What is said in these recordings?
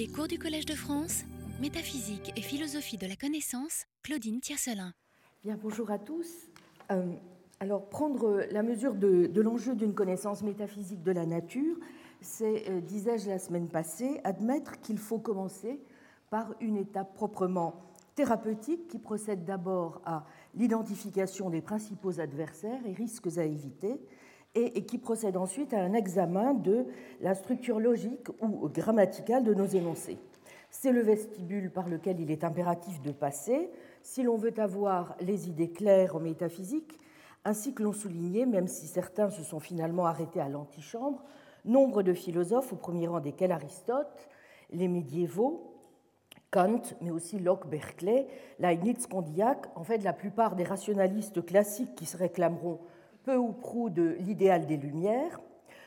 Les cours du Collège de France, métaphysique et philosophie de la connaissance, Claudine Tiercelin. Bien, bonjour à tous. Euh, alors, prendre la mesure de, l'enjeu d'une connaissance métaphysique de la nature, c'est, euh, disais-je la semaine passée, admettre qu'il faut commencer par une étape proprement thérapeutique qui procède d'abord à l'identification des principaux adversaires et risques à éviter, et, qui procède ensuite à un examen de la structure logique ou grammaticale de nos énoncés. C'est le vestibule par lequel il est impératif de passer si l'on veut avoir les idées claires en métaphysique, ainsi que l'ont souligné, même si certains se sont finalement arrêtés à l'antichambre, nombre de philosophes, au premier rang desquels Aristote, les médiévaux, Kant, mais aussi Locke, Berkeley, Leibniz, Condillac, en fait la plupart des rationalistes classiques qui se réclameront peu ou prou de l'idéal des Lumières,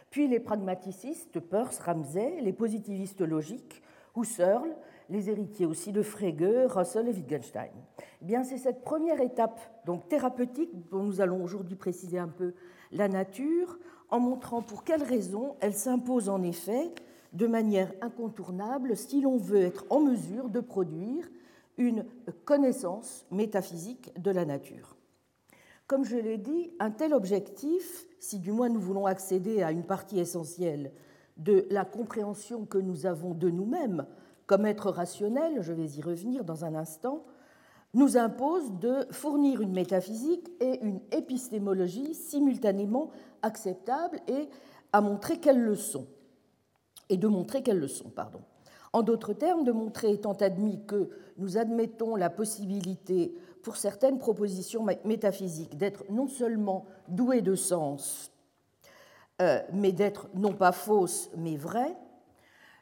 puis les pragmaticistes, Peirce, Ramsay, les positivistes logiques, Husserl, les héritiers aussi de Frege, Russell et Wittgenstein. Eh bien, c'est cette première étape donc thérapeutique dont nous allons aujourd'hui préciser un peu la nature, en montrant pour quelles raisons elle s'impose en effet de manière incontournable si l'on veut être en mesure de produire une connaissance métaphysique de la nature. Comme je l'ai dit, un tel objectif, si du moins nous voulons accéder à une partie essentielle de la compréhension que nous avons de nous-mêmes comme être rationnel, je vais y revenir dans un instant, nous impose de fournir une métaphysique et une épistémologie simultanément acceptables et à montrer qu'elles le sont. Et de montrer qu'elles le sont, pardon. En d'autres termes, de montrer, étant admis que nous admettons la possibilité pour certaines propositions métaphysiques d'être non seulement douées de sens, euh, mais d'être non pas fausses, mais vraies,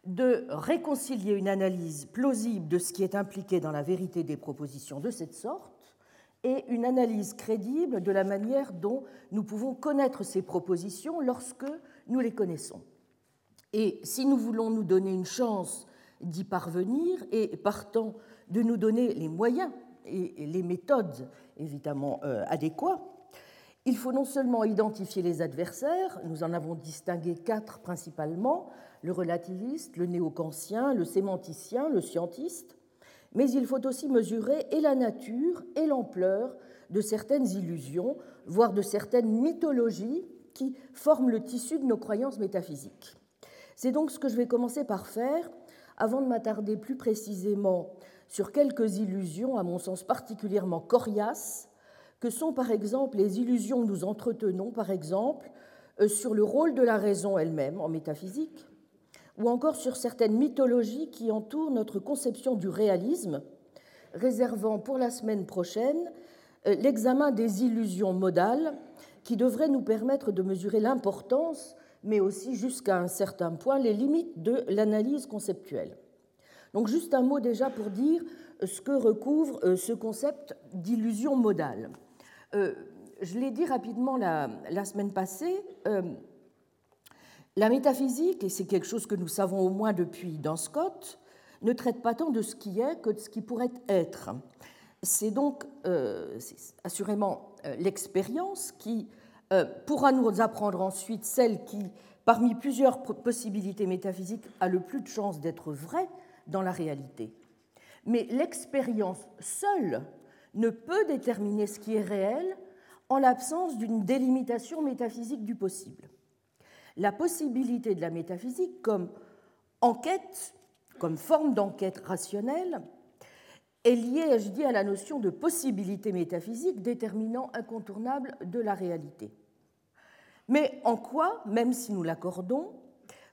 de réconcilier une analyse plausible de ce qui est impliqué dans la vérité des propositions de cette sorte et une analyse crédible de la manière dont nous pouvons connaître ces propositions lorsque nous les connaissons. Et si nous voulons nous donner une chance d'y parvenir et partant de nous donner les moyens et les méthodes évidemment euh, adéquats, il faut non seulement identifier les adversaires, nous en avons distingué quatre principalement, le relativiste, le néo-kantien, le sémanticien, le scientiste, mais il faut aussi mesurer et la nature et l'ampleur de certaines illusions, voire de certaines mythologies qui forment le tissu de nos croyances métaphysiques. C'est donc ce que je vais commencer par faire avant de m'attarder plus précisément sur quelques illusions, à mon sens particulièrement coriaces, que sont par exemple les illusions que nous entretenons, par exemple, euh, sur le rôle de la raison elle-même en métaphysique, ou encore sur certaines mythologies qui entourent notre conception du réalisme, réservant pour la semaine prochaine euh, l'examen des illusions modales qui devraient nous permettre de mesurer l'importance, mais aussi jusqu'à un certain point les limites de l'analyse conceptuelle. Donc juste un mot déjà pour dire ce que recouvre euh, ce concept d'illusion modale. Euh, je l'ai dit rapidement la, semaine passée, euh, la métaphysique, et c'est quelque chose que nous savons au moins depuis dans Scott, ne traite pas tant de ce qui est que de ce qui pourrait être. C'est donc assurément l'expérience qui pourra nous apprendre ensuite celle qui, parmi plusieurs possibilités métaphysiques, a le plus de chances d'être vraie, dans la réalité. Mais l'expérience seule ne peut déterminer ce qui est réel en l'absence d'une délimitation métaphysique du possible. La possibilité de la métaphysique comme enquête, comme forme d'enquête rationnelle, est liée, je dis, à la notion de possibilité métaphysique déterminant incontournable de la réalité. Mais en quoi, même si nous l'accordons,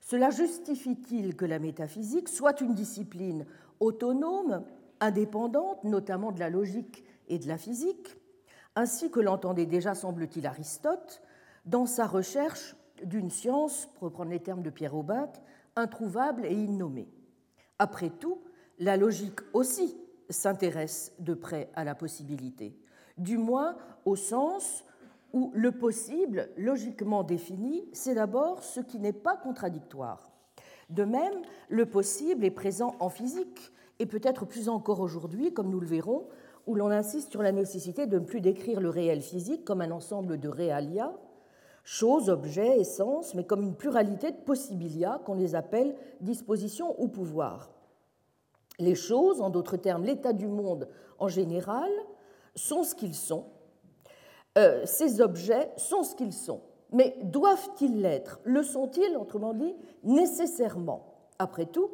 cela justifie-t-il que la métaphysique soit une discipline autonome, indépendante, notamment de la logique et de la physique, ainsi que l'entendait déjà, semble-t-il, Aristote, dans sa recherche d'une science, pour reprendre les termes de Pierre Aubac, introuvable et innommée. Après tout, la logique aussi s'intéresse de près à la possibilité, du moins au sens où le possible, logiquement défini, c'est d'abord ce qui n'est pas contradictoire. De même, le possible est présent en physique, et peut-être plus encore aujourd'hui, comme nous le verrons, où l'on insiste sur la nécessité de ne plus décrire le réel physique comme un ensemble de realia, choses, objets, essences, mais comme une pluralité de possibilia qu'on les appelle dispositions ou pouvoirs. Les choses, en d'autres termes l'état du monde en général, sont ce qu'ils sont. Euh, ces objets sont ce qu'ils sont. Mais doivent-ils l'être? Le sont-ils, autrement dit, nécessairement? Après tout,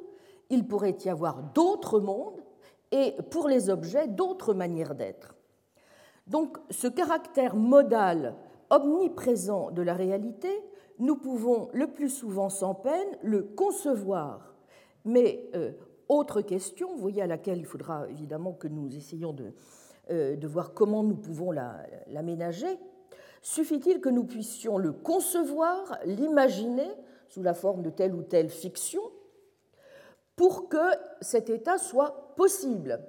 il pourrait y avoir d'autres mondes et pour les objets d'autres manières d'être. Donc ce caractère modal omniprésent de la réalité, nous pouvons le plus souvent sans peine le concevoir. Mais euh, autre question, vous voyez à laquelle il faudra évidemment que nous essayions de, de voir comment nous pouvons l'aménager, suffit-il que nous puissions le concevoir, l'imaginer sous la forme de telle ou telle fiction, pour que cet état soit possible,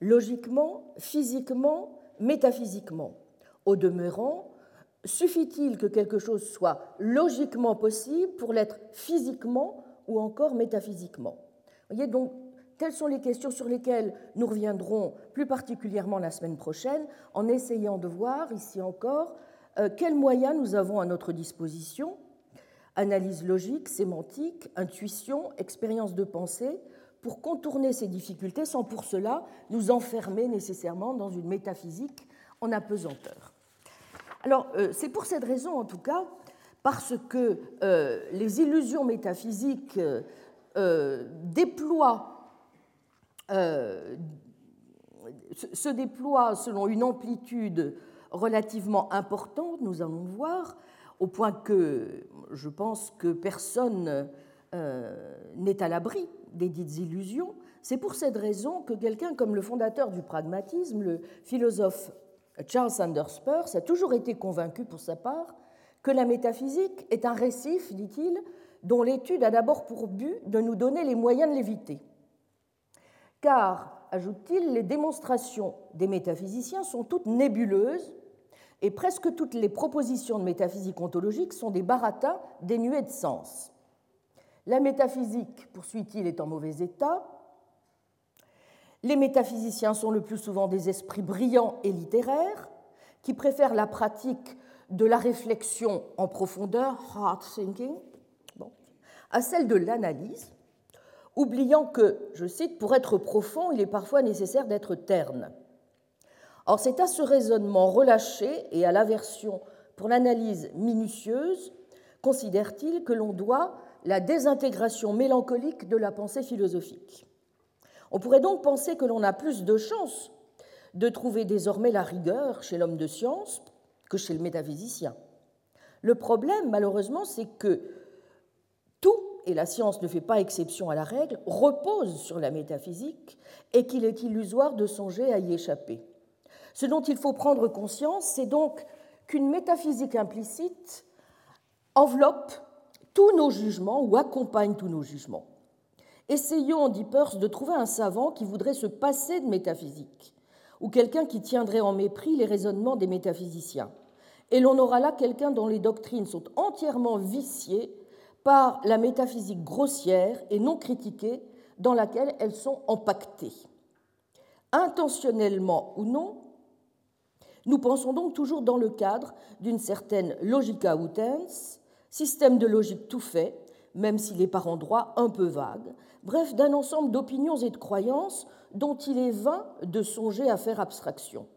logiquement, physiquement, métaphysiquement. Au demeurant, suffit-il que quelque chose soit logiquement possible pour l'être physiquement ou encore métaphysiquement? Vous voyez, donc, telles sont les questions sur lesquelles nous reviendrons plus particulièrement la semaine prochaine en essayant de voir, ici encore, euh, quels moyens nous avons à notre disposition analyse logique, sémantique, intuition, expérience de pensée, pour contourner ces difficultés sans pour cela nous enfermer nécessairement dans une métaphysique en apesanteur. Alors, euh, c'est pour cette raison, en tout cas, parce que euh, les illusions métaphysiques déploient, se déploient selon une amplitude relativement importante, nous allons voir, au point que je pense que personne n'est à l'abri des dites illusions. C'est pour cette raison que quelqu'un comme le fondateur du pragmatisme, le philosophe Charles Sanders Peirce a toujours été convaincu pour sa part que la métaphysique est un récif, dit-il, dont l'étude a d'abord pour but de nous donner les moyens de l'éviter. Car, ajoute-t-il, les démonstrations des métaphysiciens sont toutes nébuleuses et presque toutes les propositions de métaphysique ontologique sont des baratas dénués de sens. La métaphysique, poursuit-il, est en mauvais état, les métaphysiciens sont le plus souvent des esprits brillants et littéraires qui préfèrent la pratique de la réflexion en profondeur, hard thinking, à celle de l'analyse, oubliant que, je cite, pour être profond, il est parfois nécessaire d'être terne. Or, c'est à ce raisonnement relâché et à l'aversion pour l'analyse minutieuse, considère-t-il, que l'on doit la désintégration mélancolique de la pensée philosophique. On pourrait donc penser que l'on a plus de chances de trouver désormais la rigueur chez l'homme de science que chez le métaphysicien. Le problème, malheureusement, c'est que et la science ne fait pas exception à la règle, repose sur la métaphysique et qu'il est illusoire de songer à y échapper. Ce dont il faut prendre conscience, c'est donc qu'une métaphysique implicite enveloppe tous nos jugements ou accompagne tous nos jugements. Essayons, dit Peirce, de trouver un savant qui voudrait se passer de métaphysique, ou quelqu'un qui tiendrait en mépris les raisonnements des métaphysiciens. Et l'on aura là quelqu'un dont les doctrines sont entièrement viciées par la métaphysique grossière et non critiquée dans laquelle elles sont empaquetées. Intentionnellement ou non, nous pensons donc toujours dans le cadre d'une certaine logica utens, système de logique tout fait, même s'il est par endroits un peu vague, bref, d'un ensemble d'opinions et de croyances dont il est vain de songer à faire abstraction.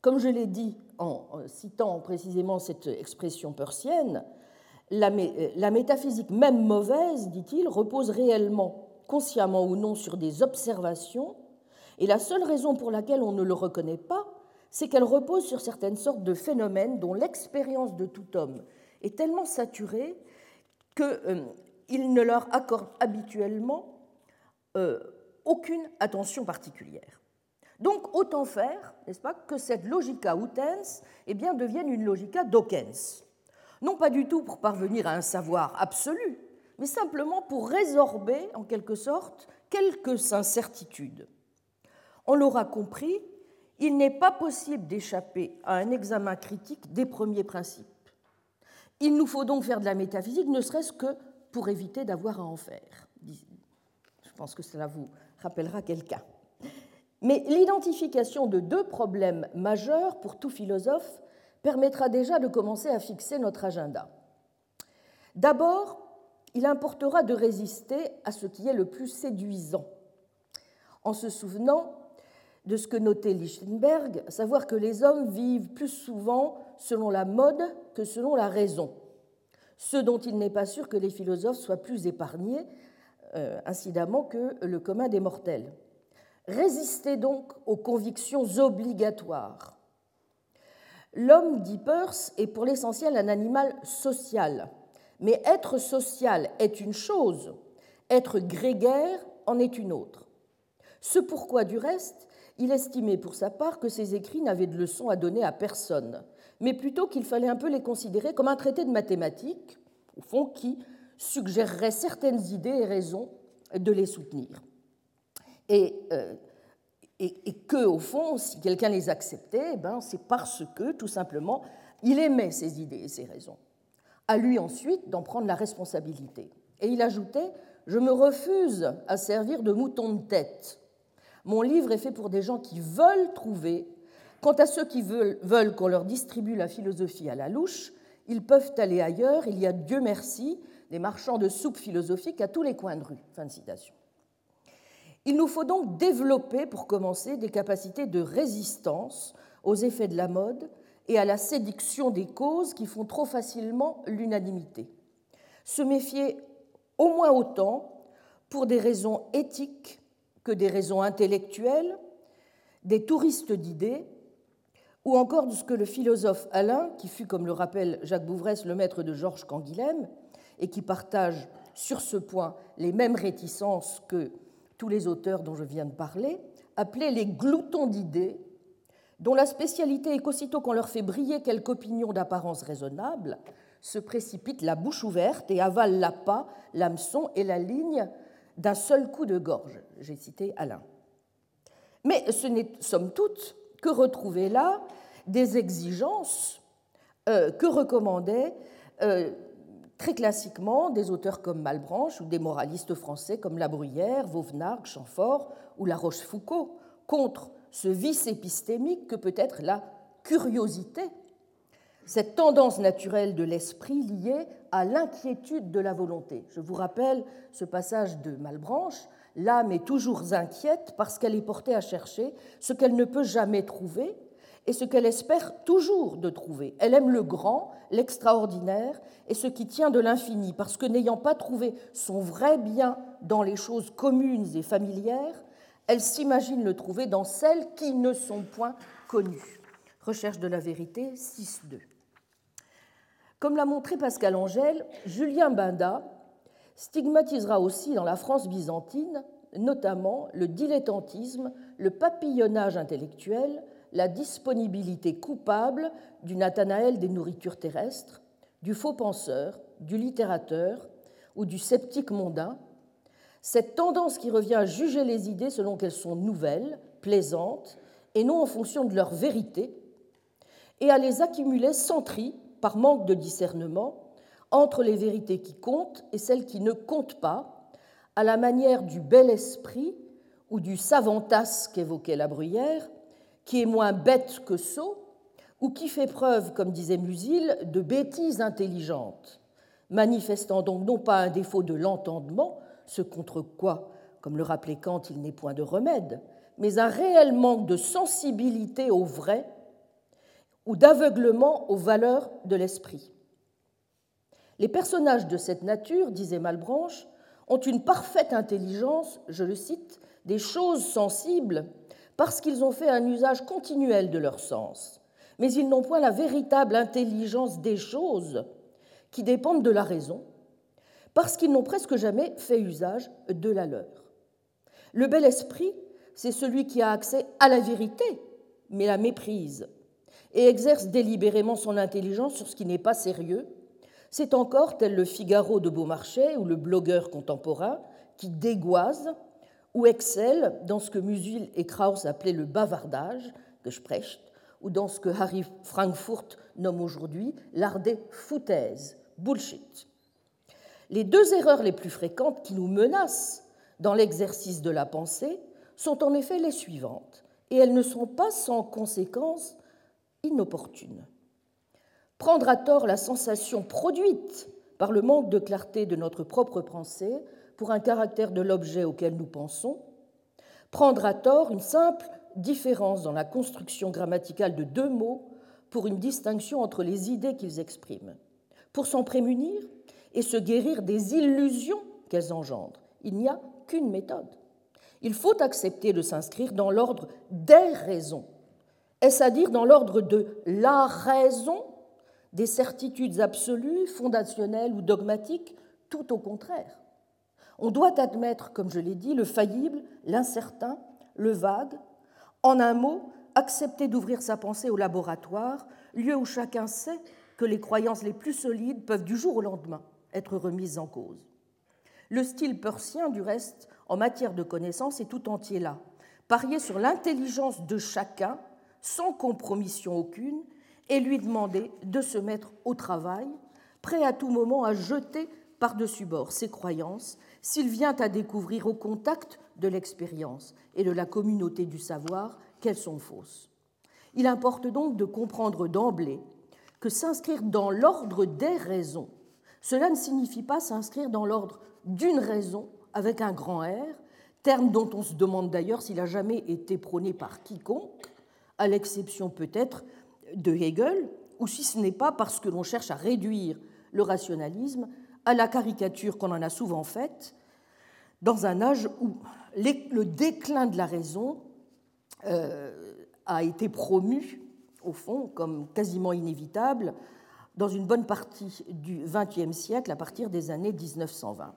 Comme je l'ai dit en citant précisément cette expression persienne, la, la métaphysique même mauvaise, dit-il, repose réellement, consciemment ou non, sur des observations, et la seule raison pour laquelle on ne le reconnaît pas, c'est qu'elle repose sur certaines sortes de phénomènes dont l'expérience de tout homme est tellement saturée qu'il euh, ne leur accorde habituellement euh, aucune attention particulière. Donc autant faire, n'est-ce pas, que cette logica utens eh bien, devienne une logica docens. Non pas du tout pour parvenir à un savoir absolu, mais simplement pour résorber, en quelque sorte, quelques incertitudes. On l'aura compris, il n'est pas possible d'échapper à un examen critique des premiers principes. Il nous faut donc faire de la métaphysique, ne serait-ce que pour éviter d'avoir à en faire. Je pense que cela vous rappellera quelqu'un. Mais l'identification de deux problèmes majeurs pour tout philosophe permettra déjà de commencer à fixer notre agenda. D'abord, il importera de résister à ce qui est le plus séduisant en se souvenant de ce que notait Lichtenberg, savoir que les hommes vivent plus souvent selon la mode que selon la raison, ce dont il n'est pas sûr que les philosophes soient plus épargnés, euh, incidemment, que le commun des mortels. Résister donc aux convictions obligatoires. L'homme, dit Peirce, est pour l'essentiel un animal social. Mais être social est une chose, être grégaire en est une autre. Ce pourquoi, du reste, il estimait pour sa part que ses écrits n'avaient de leçons à donner à personne, mais plutôt qu'il fallait un peu les considérer comme un traité de mathématiques, au fond, qui suggérerait certaines idées et raisons de les soutenir. Et, euh, et, que, au fond, si quelqu'un les acceptait, eh ben, c'est parce que, tout simplement, il aimait ces idées et ces raisons. À lui ensuite d'en prendre la responsabilité. Et il ajoutait Je me refuse à servir de mouton de tête. Mon livre est fait pour des gens qui veulent trouver. Quant à ceux qui veulent, veulent qu'on leur distribue la philosophie à la louche, ils peuvent aller ailleurs. Il y a, Dieu merci, des marchands de soupe philosophique à tous les coins de rue. Fin de citation. Il nous faut donc développer, pour commencer, des capacités de résistance aux effets de la mode et à la séduction des causes qui font trop facilement l'unanimité. Se méfier au moins autant pour des raisons éthiques que des raisons intellectuelles, des touristes d'idées, ou encore de ce que le philosophe Alain, qui fut, comme le rappelle Jacques Bouvresse, le maître de Georges Canguilhem, et qui partage sur ce point les mêmes réticences que tous les auteurs dont je viens de parler, appelait les gloutons d'idées, dont la spécialité est qu'aussitôt qu'on leur fait briller quelque opinion d'apparence raisonnable, se précipite la bouche ouverte et avale l'appât, l'hameçon et la ligne d'un seul coup de gorge. J'ai cité Alain. Mais ce n'est, somme toute, que retrouver là des exigences euh, que recommandaient euh, très classiquement des auteurs comme Malbranche ou des moralistes français comme La Bruyère, Vauvenargues, Chamfort ou La Rochefoucauld, contre ce vice épistémique que peut être la curiosité, cette tendance naturelle de l'esprit liée à l'inquiétude de la volonté. Je vous rappelle ce passage de Malbranche, L'âme est toujours inquiète parce qu'elle est portée à chercher ce qu'elle ne peut jamais trouver et ce qu'elle espère toujours de trouver. Elle aime le grand, l'extraordinaire et ce qui tient de l'infini, parce que n'ayant pas trouvé son vrai bien dans les choses communes et familières, elle s'imagine le trouver dans celles qui ne sont point connues. Recherche de la vérité 6.2. Comme l'a montré Pascal Angèle, Julien Binda stigmatisera aussi dans la France byzantine notamment le dilettantisme, le papillonnage intellectuel, la disponibilité coupable du Nathanaël des nourritures terrestres, du faux penseur, du littérateur ou du sceptique mondain, cette tendance qui revient à juger les idées selon qu'elles sont nouvelles, plaisantes, et non en fonction de leur vérité, et à les accumuler sans tri, par manque de discernement, entre les vérités qui comptent et celles qui ne comptent pas, à la manière du bel esprit ou du savantas qu'évoquait la Bruyère, qui est moins bête que sot, ou qui fait preuve, comme disait Musil, de bêtises intelligentes, manifestant donc non pas un défaut de l'entendement, ce contre quoi, comme le rappelait Kant, il n'est point de remède, mais un réel manque de sensibilité au vrai ou d'aveuglement aux valeurs de l'esprit. Les personnages de cette nature, disait Malbranche, ont une parfaite intelligence, je le cite, des choses sensibles parce qu'ils ont fait un usage continuel de leur sens, mais ils n'ont point la véritable intelligence des choses qui dépendent de la raison, parce qu'ils n'ont presque jamais fait usage de la leur. Le bel esprit, c'est celui qui a accès à la vérité, mais la méprise, et exerce délibérément son intelligence sur ce qui n'est pas sérieux c'est encore, tel le Figaro de Beaumarchais ou le blogueur contemporain, qui dégoise ou excelle dans ce que Musil et Krauss appelaient le bavardage, que je prêche, ou dans ce que Harry Frankfurt nomme aujourd'hui l'art des foutaises, bullshit. Les deux erreurs les plus fréquentes qui nous menacent dans l'exercice de la pensée sont en effet les suivantes, et elles ne sont pas sans conséquences inopportunes prendre à tort la sensation produite par le manque de clarté de notre propre pensée pour un caractère de l'objet auquel nous pensons, prendre à tort une simple différence dans la construction grammaticale de deux mots pour une distinction entre les idées qu'ils expriment. Pour s'en prémunir et se guérir des illusions qu'elles engendrent, il n'y a qu'une méthode. Il faut accepter de s'inscrire dans l'ordre des raisons. Est-ce à dire dans l'ordre de la raison, des certitudes absolues, fondationnelles ou dogmatiques? Tout au contraire. On doit admettre, comme je l'ai dit, le faillible, l'incertain, le vague. En un mot, accepter d'ouvrir sa pensée au laboratoire, lieu où chacun sait que les croyances les plus solides peuvent du jour au lendemain être remises en cause. Le style persien, du reste, en matière de connaissance, est tout entier là. Parier sur l'intelligence de chacun, sans compromission aucune, et lui demander de se mettre au travail, prêt à tout moment à jeter par-dessus bord ses croyances s'il vient à découvrir au contact de l'expérience et de la communauté du savoir qu'elles sont fausses. Il importe donc de comprendre d'emblée que s'inscrire dans l'ordre des raisons, cela ne signifie pas s'inscrire dans l'ordre d'une raison avec un grand R, terme dont on se demande d'ailleurs s'il a jamais été prôné par quiconque, à l'exception peut-être de Hegel, ou si ce n'est pas parce que l'on cherche à réduire le rationalisme à la caricature qu'on en a souvent faite, dans un âge où le déclin de la raison euh, a été promu, au fond, comme quasiment inévitable dans une bonne partie du XXe siècle, à partir des années 1920.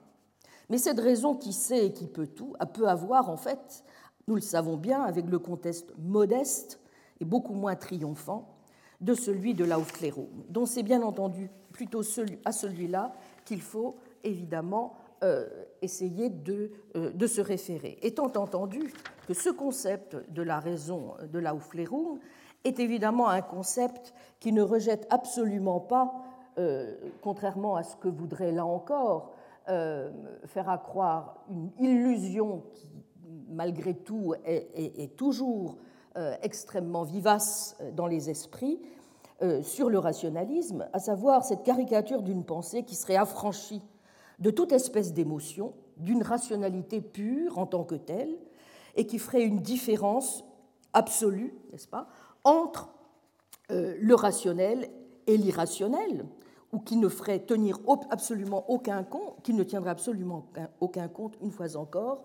Mais cette raison qui sait et qui peut tout a peu à voir, en fait, nous le savons bien, avec le contexte modeste et beaucoup moins triomphant de celui de l'Aufklärung, dont c'est bien entendu plutôt à celui-là qu'il faut évidemment euh, essayer de, euh, de, se référer. Étant entendu que ce concept de la raison de l'Aufklärung est évidemment un concept qui ne rejette absolument pas, euh, contrairement à ce que voudrait là encore faire accroire une illusion qui, malgré tout, est toujours extrêmement vivace dans les esprits, sur le rationalisme, à savoir cette caricature d'une pensée qui serait affranchie de toute espèce d'émotion, d'une rationalité pure en tant que telle, et qui ferait une différence absolue, n'est-ce pas, entre euh, le rationnel et l'irrationnel, ou qui ne ferait tenir absolument aucun compte, qui ne tiendrait absolument aucun compte, une fois encore,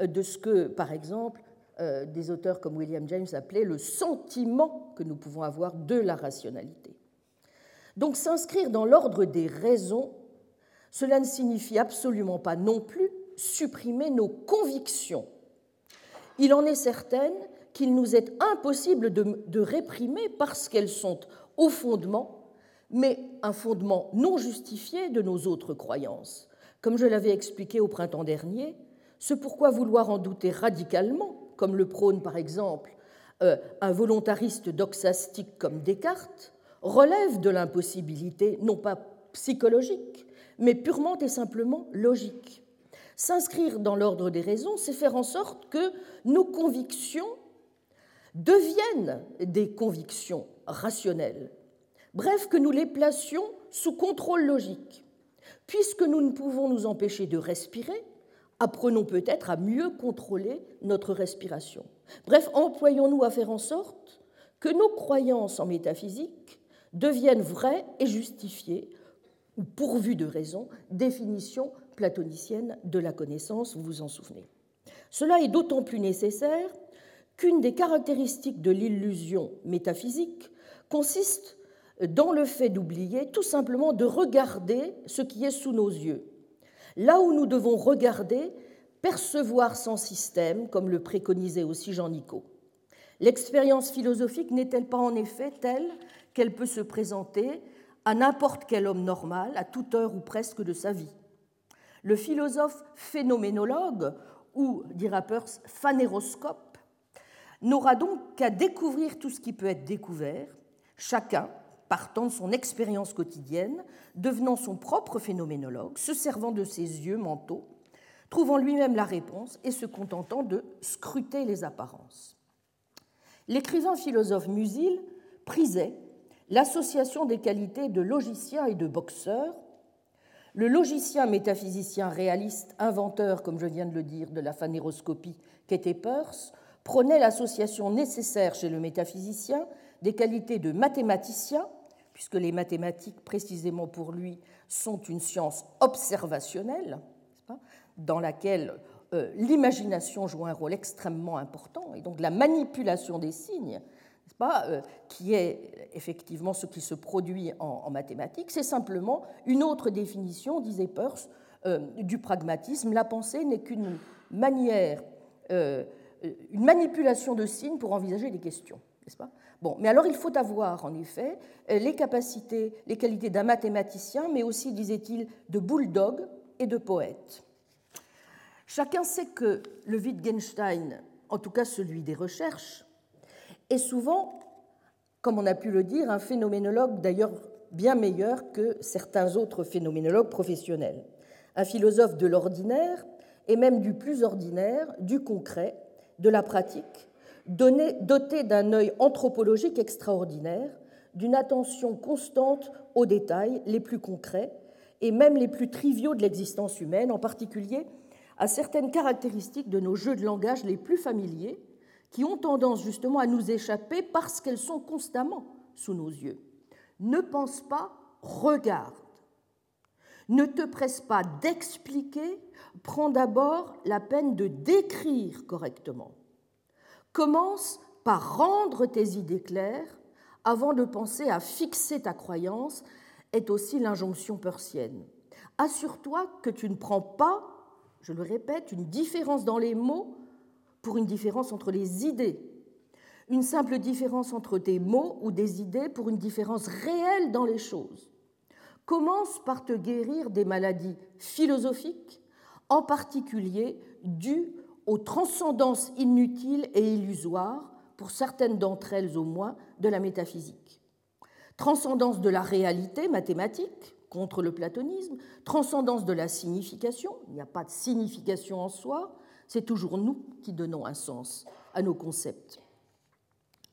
euh, de ce que, par exemple, euh, des auteurs comme William James appelaient le sentiment que nous pouvons avoir de la rationalité. Donc s'inscrire dans l'ordre des raisons cela ne signifie absolument pas non plus supprimer nos convictions. Il en est certaine qu'il nous est impossible de, réprimer parce qu'elles sont au fondement, mais un fondement non justifié de nos autres croyances. Comme je l'avais expliqué au printemps dernier, ce pourquoi vouloir en douter radicalement, comme le prône par exemple euh, un volontariste doxastique comme Descartes, relève de l'impossibilité non pas psychologique, mais purement et simplement logique. S'inscrire dans l'ordre des raisons, c'est faire en sorte que nos convictions deviennent des convictions rationnelles. Bref, que nous les placions sous contrôle logique. Puisque nous ne pouvons nous empêcher de respirer, apprenons peut-être à mieux contrôler notre respiration. Bref, employons-nous à faire en sorte que nos croyances en métaphysique deviennent vraies et justifiées ou pourvu de raison, définition platonicienne de la connaissance, vous vous en souvenez. Cela est d'autant plus nécessaire qu'une des caractéristiques de l'illusion métaphysique consiste dans le fait d'oublier tout simplement de regarder ce qui est sous nos yeux. Là où nous devons regarder, percevoir sans système, comme le préconisait aussi Jean Nicot. L'expérience philosophique n'est-elle pas en effet telle qu'elle peut se présenter à n'importe quel homme normal, à toute heure ou presque de sa vie? Le philosophe phénoménologue, ou, dira Peirce, phanéroscope, n'aura donc qu'à découvrir tout ce qui peut être découvert, chacun partant de son expérience quotidienne, devenant son propre phénoménologue, se servant de ses yeux mentaux, trouvant lui-même la réponse et se contentant de scruter les apparences. L'écrivain philosophe Musil prisait l'association des qualités de logicien et de boxeur, Le logicien métaphysicien réaliste, inventeur, comme je viens de le dire, de la phanéroscopie qu'était Peirce, prônait l'association nécessaire chez le métaphysicien des qualités de mathématicien, puisque les mathématiques, précisément pour lui, sont une science observationnelle, dans laquelle euh, l'imagination joue un rôle extrêmement important, et donc la manipulation des signes, pas, euh, qui est effectivement ce qui se produit en, mathématiques, c'est simplement une autre définition, disait Peirce, euh, du pragmatisme. La pensée n'est qu'une manière, une manipulation de signes pour envisager des questions, n'est-ce pas Bon, mais alors il faut avoir en effet les capacités, les qualités d'un mathématicien, mais aussi, disait-il, de bulldog et de poète. Chacun sait que le Wittgenstein, en tout cas celui des recherches, est souvent, comme on a pu le dire, un phénoménologue d'ailleurs bien meilleur que certains autres phénoménologues professionnels. Un philosophe de l'ordinaire et même du plus ordinaire, du concret, de la pratique, doté d'un œil anthropologique extraordinaire, d'une attention constante aux détails les plus concrets et même les plus triviaux de l'existence humaine, en particulier à certaines caractéristiques de nos jeux de langage les plus familiers, qui ont tendance justement à nous échapper parce qu'elles sont constamment sous nos yeux. Ne pense pas, regarde. Ne te presse pas d'expliquer, prends d'abord la peine de décrire correctement. Commence par rendre tes idées claires avant de penser à fixer ta croyance, est aussi l'injonction persienne. Assure-toi que tu ne prends pas je le répète, une différence dans les mots pour une différence entre les idées. Une simple différence entre des mots ou des idées pour une différence réelle dans les choses. Commence par te guérir des maladies philosophiques, en particulier dues aux transcendances inutiles et illusoires, pour certaines d'entre elles au moins, de la métaphysique. Transcendance de la réalité mathématique, contre le platonisme, transcendance de la signification, il n'y a pas de signification en soi, c'est toujours nous qui donnons un sens à nos concepts,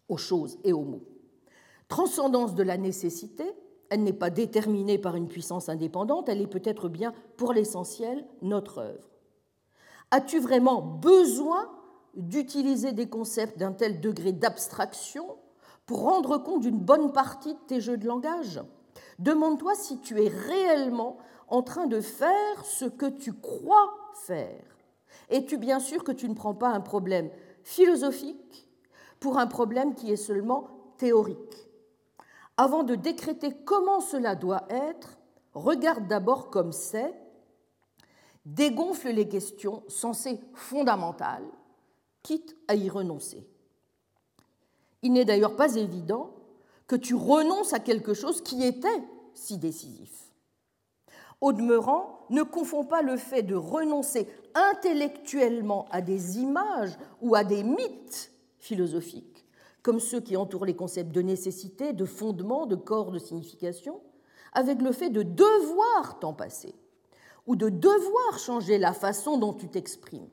aux choses et aux mots. Transcendance de la nécessité, elle n'est pas déterminée par une puissance indépendante, elle est peut-être bien, pour l'essentiel, notre œuvre. As-tu vraiment besoin d'utiliser des concepts d'un tel degré d'abstraction pour rendre compte d'une bonne partie de tes jeux de langage? Demande-toi si tu es réellement en train de faire ce que tu crois faire. Es-tu bien sûr que tu ne prends pas un problème philosophique pour un problème qui est seulement théorique? Avant de décréter comment cela doit être, regarde d'abord comme c'est, dégonfle les questions censées fondamentales, quitte à y renoncer. Il n'est d'ailleurs pas évident que tu renonces à quelque chose qui était si décisif. Au demeurant, ne confonds pas le fait de renoncer intellectuellement à des images ou à des mythes philosophiques, comme ceux qui entourent les concepts de nécessité, de fondement, de corps de signification, avec le fait de devoir t'en passer, ou de devoir changer la façon dont tu t'exprimes.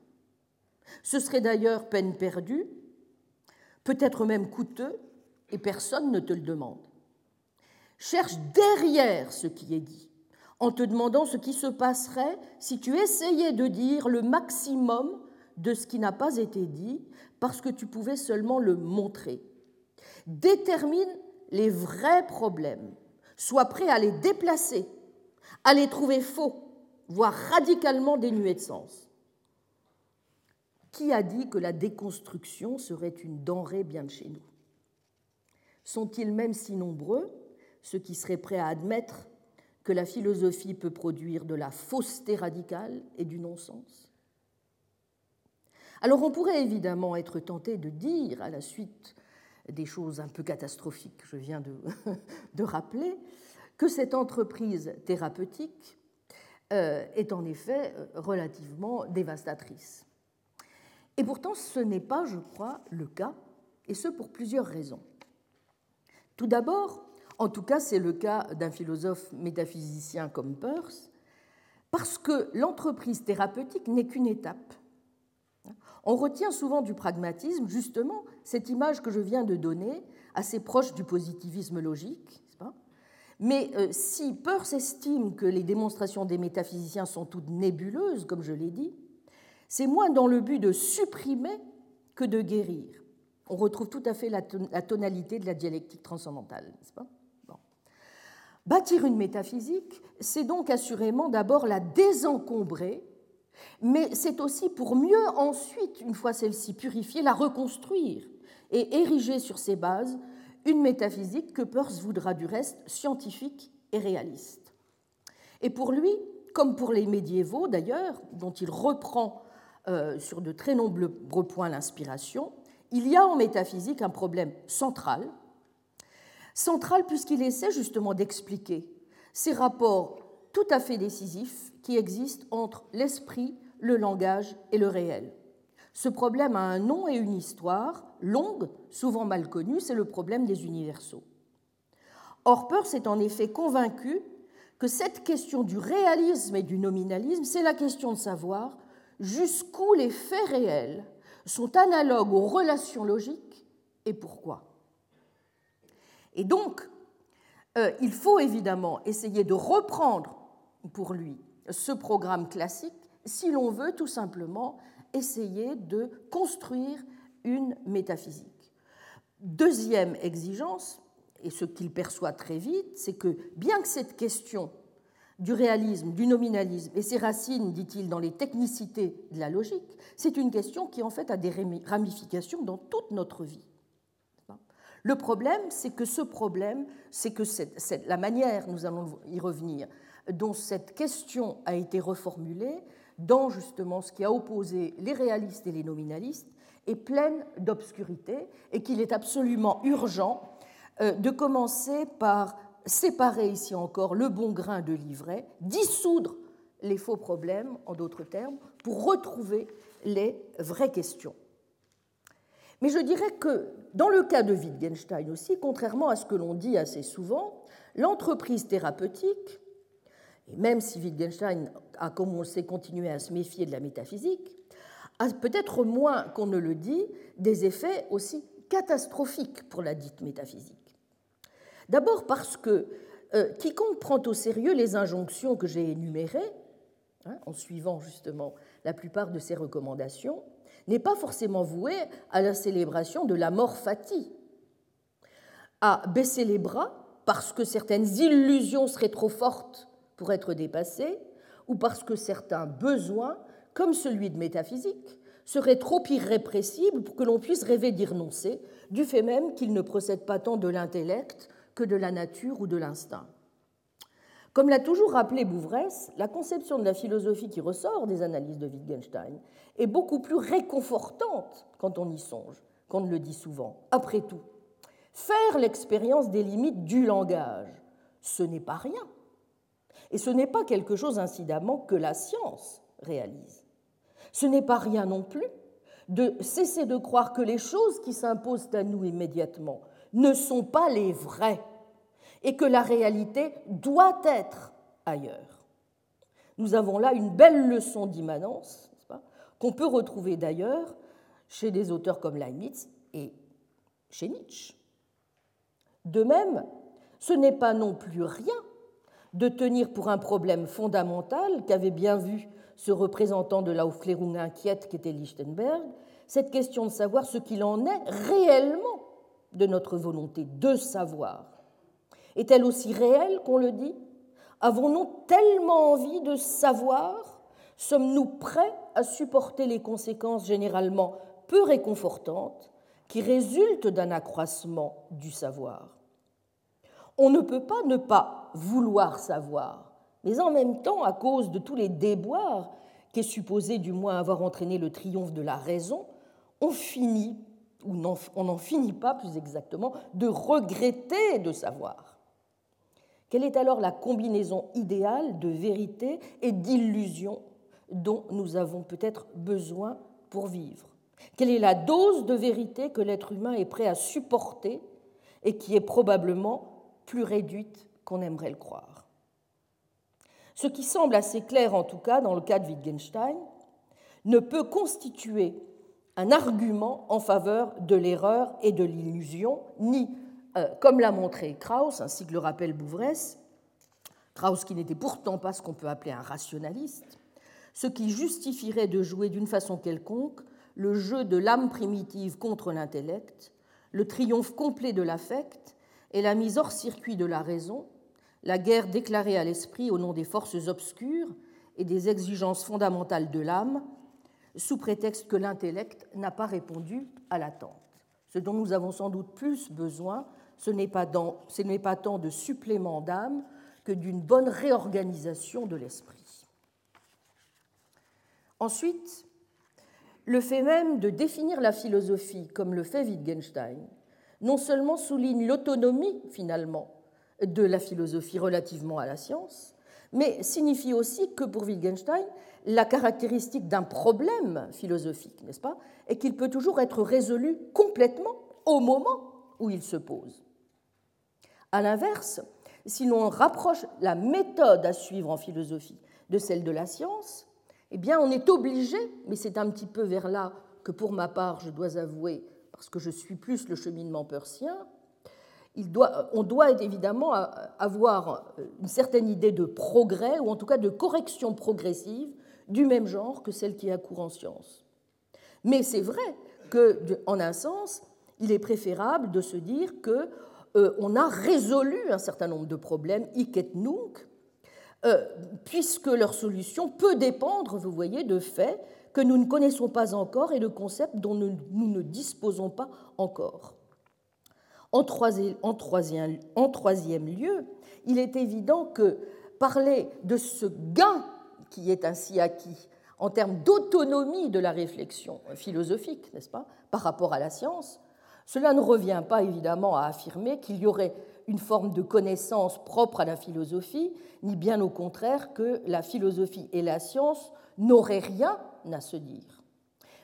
Ce serait d'ailleurs peine perdue, peut-être même coûteux, et personne ne te le demande. Cherche derrière ce qui est dit, en te demandant ce qui se passerait si tu essayais de dire le maximum de ce qui n'a pas été dit, parce que tu pouvais seulement le montrer. Détermine les vrais problèmes, sois prêt à les déplacer, à les trouver faux, voire radicalement dénués de sens. Qui a dit que la déconstruction serait une denrée bien de chez nous? Sont-ils même si nombreux, ceux qui seraient prêts à admettre que la philosophie peut produire de la fausseté radicale et du non-sens? Alors on pourrait évidemment être tenté de dire, à la suite des choses un peu catastrophiques que je viens de, de rappeler, que cette entreprise thérapeutique est en effet euh, relativement dévastatrice. Et pourtant, ce n'est pas, je crois, le cas, et ce pour plusieurs raisons. Tout d'abord, en tout cas c'est le cas d'un philosophe métaphysicien comme Peirce, parce que l'entreprise thérapeutique n'est qu'une étape. On retient souvent du pragmatisme justement cette image que je viens de donner, assez proche du positivisme logique, Mais euh, si Peirce estime que les démonstrations des métaphysiciens sont toutes nébuleuses, comme je l'ai dit, c'est moins dans le but de supprimer que de guérir. On retrouve tout à fait la tonalité de la dialectique transcendantale, n'est-ce pas? Bâtir une métaphysique, c'est donc assurément d'abord la désencombrer, mais c'est aussi pour mieux ensuite, une fois celle-ci purifiée, la reconstruire et ériger sur ses bases une métaphysique que Peirce voudra du reste scientifique et réaliste. Et pour lui, comme pour les médiévaux d'ailleurs, dont il reprend euh, sur de très nombreux points l'inspiration, il y a en métaphysique un problème central Central puisqu'il essaie justement d'expliquer ces rapports tout à fait décisifs qui existent entre l'esprit, le langage et le réel. Ce problème a un nom et une histoire longue, souvent mal connue, c'est le problème des universaux. Orper s'est en effet convaincu que cette question du réalisme et du nominalisme, c'est la question de savoir jusqu'où les faits réels sont analogues aux relations logiques et pourquoi. Et donc, euh, il faut évidemment essayer de reprendre pour lui ce programme classique si l'on veut tout simplement essayer de construire une métaphysique. Deuxième exigence, et ce qu'il perçoit très vite, c'est que bien que cette question du réalisme, du nominalisme et ses racines, dit-il, dans les technicités de la logique, c'est une question qui en fait a des ramifications dans toute notre vie. Le problème, c'est que ce problème, c'est que la manière, nous allons y revenir, dont cette question a été reformulée, dans justement ce qui a opposé les réalistes et les nominalistes, est pleine d'obscurité et qu'il est absolument urgent euh, de commencer par séparer ici encore le bon grain de l'ivraie, dissoudre les faux problèmes, en d'autres termes, pour retrouver les vraies questions. Mais je dirais que dans le cas de Wittgenstein aussi, contrairement à ce que l'on dit assez souvent, l'entreprise thérapeutique, et même si Wittgenstein a, comme on le continué à se méfier de la métaphysique, a peut-être moins qu'on ne le dit des effets aussi catastrophiques pour la dite métaphysique. D'abord parce que euh, quiconque prend au sérieux les injonctions que j'ai énumérées, hein, en suivant justement la plupart de ces recommandations, n'est pas forcément voué à la célébration de la mort fati, à baisser les bras parce que certaines illusions seraient trop fortes pour être dépassées, ou parce que certains besoins, comme celui de métaphysique, seraient trop irrépressibles pour que l'on puisse rêver d'y renoncer, du fait même qu'ils ne procèdent pas tant de l'intellect que de la nature ou de l'instinct. Comme l'a toujours rappelé Bouvresse, la conception de la philosophie qui ressort des analyses de Wittgenstein est beaucoup plus réconfortante quand on y songe qu'on ne le dit souvent. Après tout, faire l'expérience des limites du langage, ce n'est pas rien. Et ce n'est pas quelque chose, incidemment, que la science réalise. Ce n'est pas rien non plus de cesser de croire que les choses qui s'imposent à nous immédiatement ne sont pas les vraies et que la réalité doit être ailleurs. Nous avons là une belle leçon d'immanence qu'on peut retrouver d'ailleurs chez des auteurs comme Leibniz et chez Nietzsche. De même, ce n'est pas non plus rien de tenir pour un problème fondamental qu'avait bien vu ce représentant de l'Aufklärung inquiète qu'était Lichtenberg, cette question de savoir ce qu'il en est réellement de notre volonté de savoir. Est-elle aussi réelle qu'on le dit? Avons-nous tellement envie de savoir? Sommes-nous prêts à supporter les conséquences généralement peu réconfortantes qui résultent d'un accroissement du savoir? On ne peut pas ne pas vouloir savoir, mais en même temps, à cause de tous les déboires qu'est supposé du moins avoir entraîné le triomphe de la raison, on finit, ou on n'en finit pas plus exactement, de regretter de savoir. Quelle est alors la combinaison idéale de vérité et d'illusion dont nous avons peut-être besoin pour vivre Quelle est la dose de vérité que l'être humain est prêt à supporter et qui est probablement plus réduite qu'on aimerait le croire Ce qui semble assez clair en tout cas dans le cas de Wittgenstein ne peut constituer un argument en faveur de l'erreur et de l'illusion, ni euh, comme l'a montré Krauss, ainsi que le rappelle Bouvresse, Krauss qui n'était pourtant pas ce qu'on peut appeler un rationaliste, ce qui justifierait de jouer d'une façon quelconque le jeu de l'âme primitive contre l'intellect, le triomphe complet de l'affect et la mise hors circuit de la raison, la guerre déclarée à l'esprit au nom des forces obscures et des exigences fondamentales de l'âme, sous prétexte que l'intellect n'a pas répondu à l'attente. Ce dont nous avons sans doute plus besoin, ce n'est pas, tant de supplément d'âme que d'une bonne réorganisation de l'esprit. Ensuite, le fait même de définir la philosophie comme le fait Wittgenstein non seulement souligne l'autonomie finalement de la philosophie relativement à la science, mais signifie aussi que pour Wittgenstein, la caractéristique d'un problème philosophique, n'est-ce pas, est qu'il peut toujours être résolu complètement au moment où il se pose. A l'inverse, si l'on rapproche la méthode à suivre en philosophie de celle de la science, eh bien on est obligé, mais c'est un petit peu vers là que pour ma part je dois avouer, parce que je suis plus le cheminement persien, on doit évidemment avoir une certaine idée de progrès, ou en tout cas de correction progressive, du même genre que celle qui a cours en sciences. Mais c'est vrai qu'en un sens, il est préférable de se dire que euh, on a résolu un certain nombre de problèmes, hic et nunc, euh, puisque leur solution peut dépendre, vous voyez, de faits que nous ne connaissons pas encore et de concepts dont nous ne disposons pas encore. En troisième, lieu, il est évident que parler de ce gain qui est ainsi acquis en termes d'autonomie de la réflexion philosophique, n'est-ce pas, par rapport à la science, cela ne revient pas évidemment à affirmer qu'il y aurait une forme de connaissance propre à la philosophie, ni bien au contraire que la philosophie et la science n'auraient rien à se dire.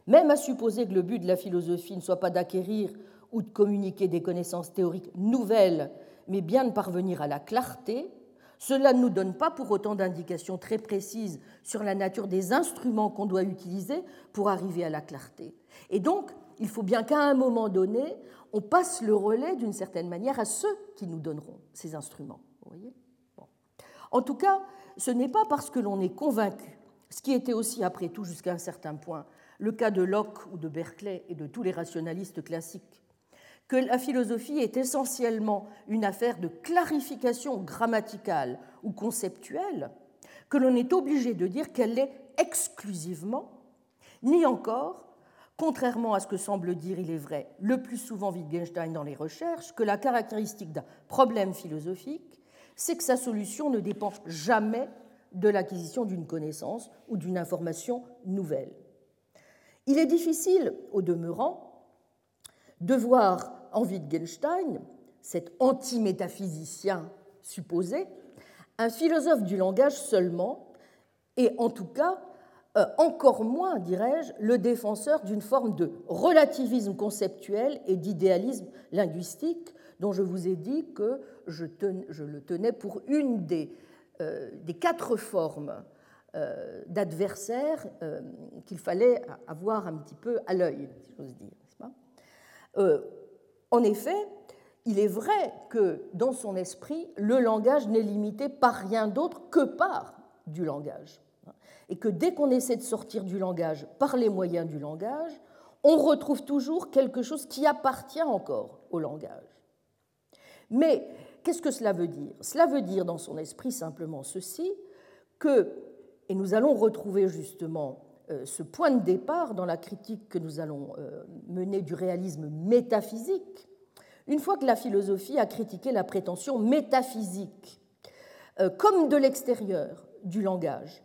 Même à supposer que le but de la philosophie ne soit pas d'acquérir ou de communiquer des connaissances théoriques nouvelles, mais bien de parvenir à la clarté, cela ne nous donne pas pour autant d'indications très précises sur la nature des instruments qu'on doit utiliser pour arriver à la clarté. Et donc, il faut bien qu'à un moment donné, on passe le relais d'une certaine manière à ceux qui nous donneront ces instruments. En tout cas, ce n'est pas parce que l'on est convaincu, ce qui était aussi après tout jusqu'à un certain point le cas de Locke ou de Berkeley et de tous les rationalistes classiques que la philosophie est essentiellement une affaire de clarification grammaticale ou conceptuelle, que l'on est obligé de dire qu'elle l'est exclusivement, ni encore, contrairement à ce que semble dire, il est vrai, le plus souvent Wittgenstein dans les recherches, que la caractéristique d'un problème philosophique, c'est que sa solution ne dépend jamais de l'acquisition d'une connaissance ou d'une information nouvelle. Il est difficile, au demeurant, de voir en Wittgenstein, cet anti-métaphysicien supposé, un philosophe du langage seulement, et en tout cas, euh, encore moins, dirais-je, le défenseur d'une forme de relativisme conceptuel et d'idéalisme linguistique dont je vous ai dit que je, le tenais pour une des, euh, quatre formes euh, d'adversaire qu'il fallait avoir un petit peu à l'œil, si j'ose dire. En effet, il est vrai que dans son esprit, le langage n'est limité par rien d'autre que par du langage. Et que dès qu'on essaie de sortir du langage par les moyens du langage, on retrouve toujours quelque chose qui appartient encore au langage. Mais qu'est-ce que cela veut dire? Cela veut dire dans son esprit simplement ceci, que, et nous allons retrouver justement ce point de départ dans la critique que nous allons euh, mener du réalisme métaphysique, une fois que la philosophie a critiqué la prétention métaphysique euh, comme de l'extérieur du langage,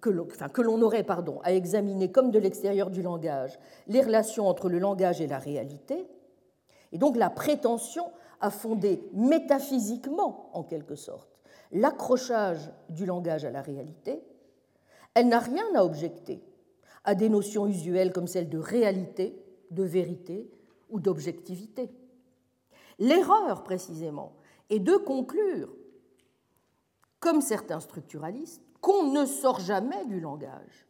que l'on aurait pardon, à examiner comme de l'extérieur du langage les relations entre le langage et la réalité, et donc la prétention à fonder métaphysiquement, en quelque sorte, l'accrochage du langage à la réalité, elle n'a rien à objecter à des notions usuelles comme celles de réalité, de vérité ou d'objectivité. L'erreur, précisément, est de conclure, comme certains structuralistes, qu'on ne sort jamais du langage,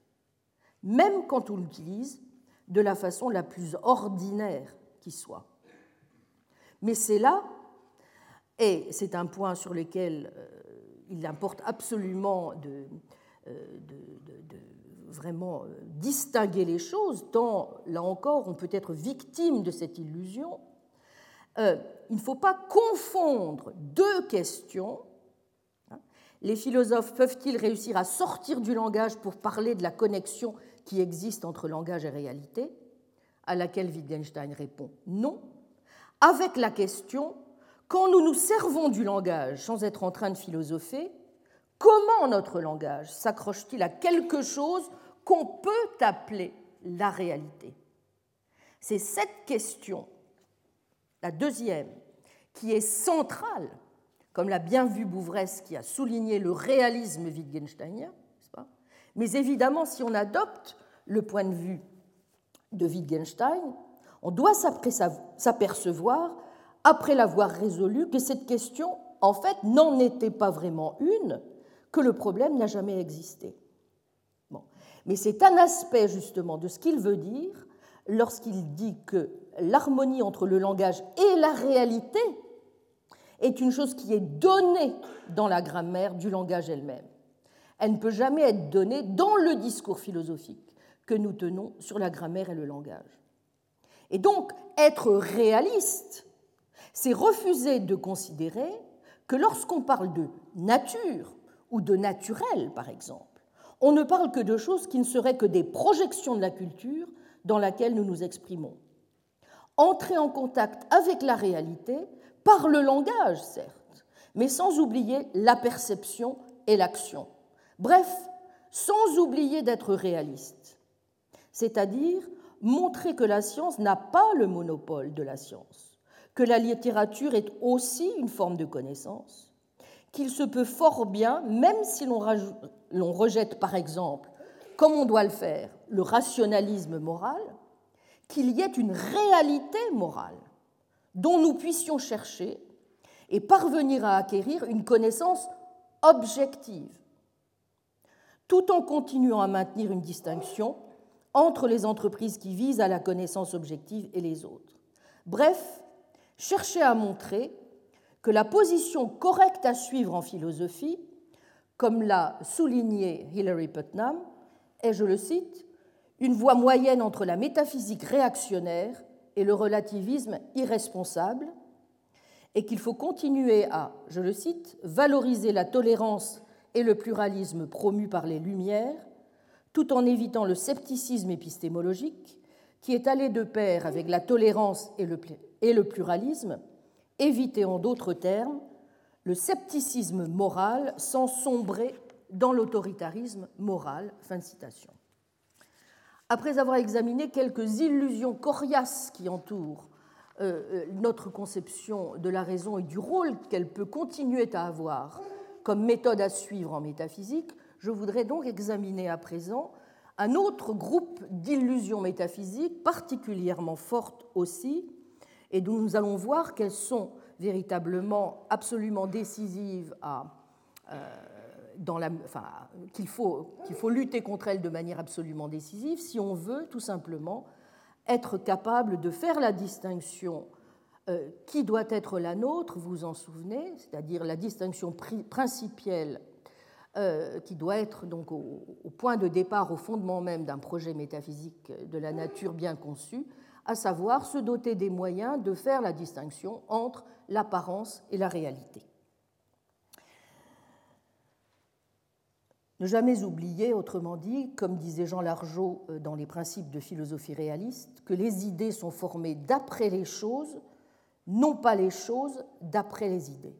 même quand on l'utilise de la façon la plus ordinaire qui soit. Mais c'est là, et c'est un point sur lequel euh, il importe absolument de, euh, vraiment distinguer les choses, tant, là encore, on peut être victime de cette illusion, il ne faut pas confondre deux questions. Les philosophes peuvent-ils réussir à sortir du langage pour parler de la connexion qui existe entre langage et réalité? À laquelle Wittgenstein répond non, avec la question quand nous nous servons du langage sans être en train de philosopher, comment notre langage s'accroche-t-il à quelque chose qu'on peut appeler la réalité? C'est cette question, la deuxième, qui est centrale comme l'a bien vu Bouvresse qui a souligné le réalisme wittgensteinien. Mais évidemment, si on adopte le point de vue de Wittgenstein, on doit s'apercevoir, après l'avoir résolu, que cette question, en fait, n'en était pas vraiment une, que le problème n'a jamais existé. Bon. Mais c'est un aspect justement de ce qu'il veut dire lorsqu'il dit que l'harmonie entre le langage et la réalité est une chose qui est donnée dans la grammaire du langage elle-même. Elle ne peut jamais être donnée dans le discours philosophique que nous tenons sur la grammaire et le langage. Et donc, être réaliste, c'est refuser de considérer que lorsqu'on parle de nature ou de naturel, par exemple, on ne parle que de choses qui ne seraient que des projections de la culture dans laquelle nous nous exprimons. Entrer en contact avec la réalité, par le langage, certes, mais sans oublier la perception et l'action. Bref, sans oublier d'être réaliste, c'est-à-dire montrer que la science n'a pas le monopole de la science, que la littérature est aussi une forme de connaissance, qu'il se peut fort bien, même si l'on rejette par exemple, comme on doit le faire, le rationalisme moral, qu'il y ait une réalité morale dont nous puissions chercher et parvenir à acquérir une connaissance objective, tout en continuant à maintenir une distinction entre les entreprises qui visent à la connaissance objective et les autres. Bref, chercher à montrer que la position correcte à suivre en philosophie, comme l'a souligné Hilary Putnam, est, je le cite, une voie moyenne entre la métaphysique réactionnaire et le relativisme irresponsable, et qu'il faut continuer à, je le cite, valoriser la tolérance et le pluralisme promus par les Lumières, tout en évitant le scepticisme épistémologique qui est allé de pair avec la tolérance et le, et le pluralisme, éviter en d'autres termes le scepticisme moral sans sombrer dans l'autoritarisme moral. Fin citation. Après avoir examiné quelques illusions coriaces qui entourent euh, euh, notre conception de la raison et du rôle qu'elle peut continuer à avoir comme méthode à suivre en métaphysique, je voudrais donc examiner à présent un autre groupe d'illusions métaphysiques particulièrement fortes aussi, et nous allons voir qu'elles sont véritablement absolument décisives euh, qu'il faut, qu'il faut lutter contre elle de manière absolument décisive si on veut tout simplement être capable de faire la distinction euh, qui doit être la nôtre, vous vous en souvenez, c'est-à-dire la distinction principielle euh, qui doit être donc au, point de départ, au fondement même d'un projet métaphysique de la nature bien conçu, à savoir se doter des moyens de faire la distinction entre l'apparence et la réalité. Ne jamais oublier, autrement dit, comme disait Jean Largeau euh, dans les principes de philosophie réaliste, que les idées sont formées d'après les choses, non pas les choses d'après les idées.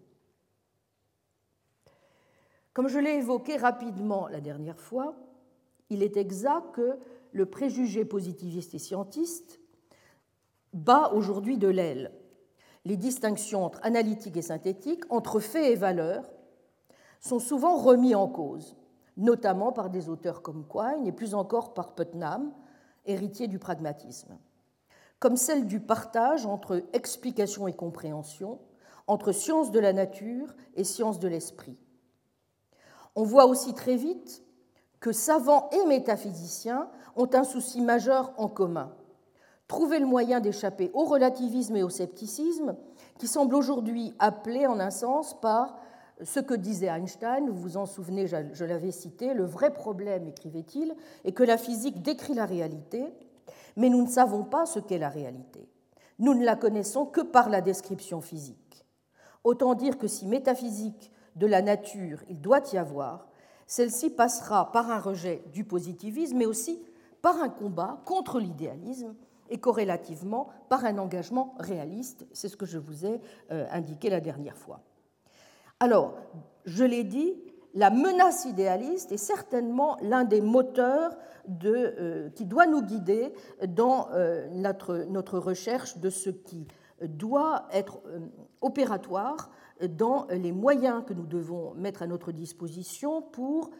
Comme je l'ai évoqué rapidement la dernière fois, il est exact que le préjugé positiviste et scientiste bat aujourd'hui de l'aile. Les distinctions entre analytique et synthétique, entre faits et valeurs, sont souvent remis en cause notamment par des auteurs comme Quine et plus encore par Putnam, héritier du pragmatisme, comme celle du partage entre explication et compréhension, entre science de la nature et science de l'esprit. On voit aussi très vite que savants et métaphysiciens ont un souci majeur en commun, trouver le moyen d'échapper au relativisme et au scepticisme qui semble aujourd'hui appelé en un sens par ce que disait Einstein, vous vous en souvenez, je l'avais cité, le vrai problème, écrivait-il, est que la physique décrit la réalité, mais nous ne savons pas ce qu'est la réalité. Nous ne la connaissons que par la description physique. Autant dire que si métaphysique de la nature il doit y avoir, celle-ci passera par un rejet du positivisme, mais aussi par un combat contre l'idéalisme et corrélativement par un engagement réaliste. C'est ce que je vous ai euh, indiqué la dernière fois. Alors, je l'ai dit, la menace idéaliste est certainement l'un des moteurs euh, qui doit nous guider dans euh, notre, recherche de ce qui doit être opératoire dans les moyens que nous devons mettre à notre disposition pour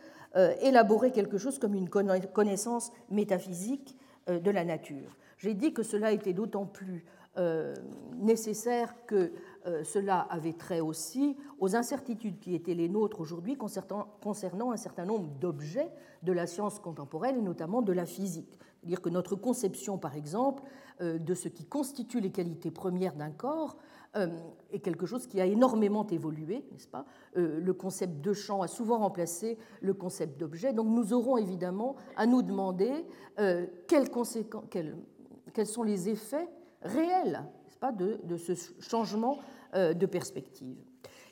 élaborer quelque chose comme une connaissance métaphysique de la nature. J'ai dit que cela était d'autant plus euh, nécessaire que euh, cela avait trait aussi aux incertitudes qui étaient les nôtres aujourd'hui concernant, un certain nombre d'objets de la science contemporaine et notamment de la physique. C'est-à-dire que notre conception, par exemple, euh, de ce qui constitue les qualités premières d'un corps est quelque chose qui a énormément évolué, n'est-ce pas? Le concept de champ a souvent remplacé le concept d'objet. Donc nous aurons évidemment à nous demander quelles, conséquences, quels sont les effets réels pas, de, ce changement euh, de perspective.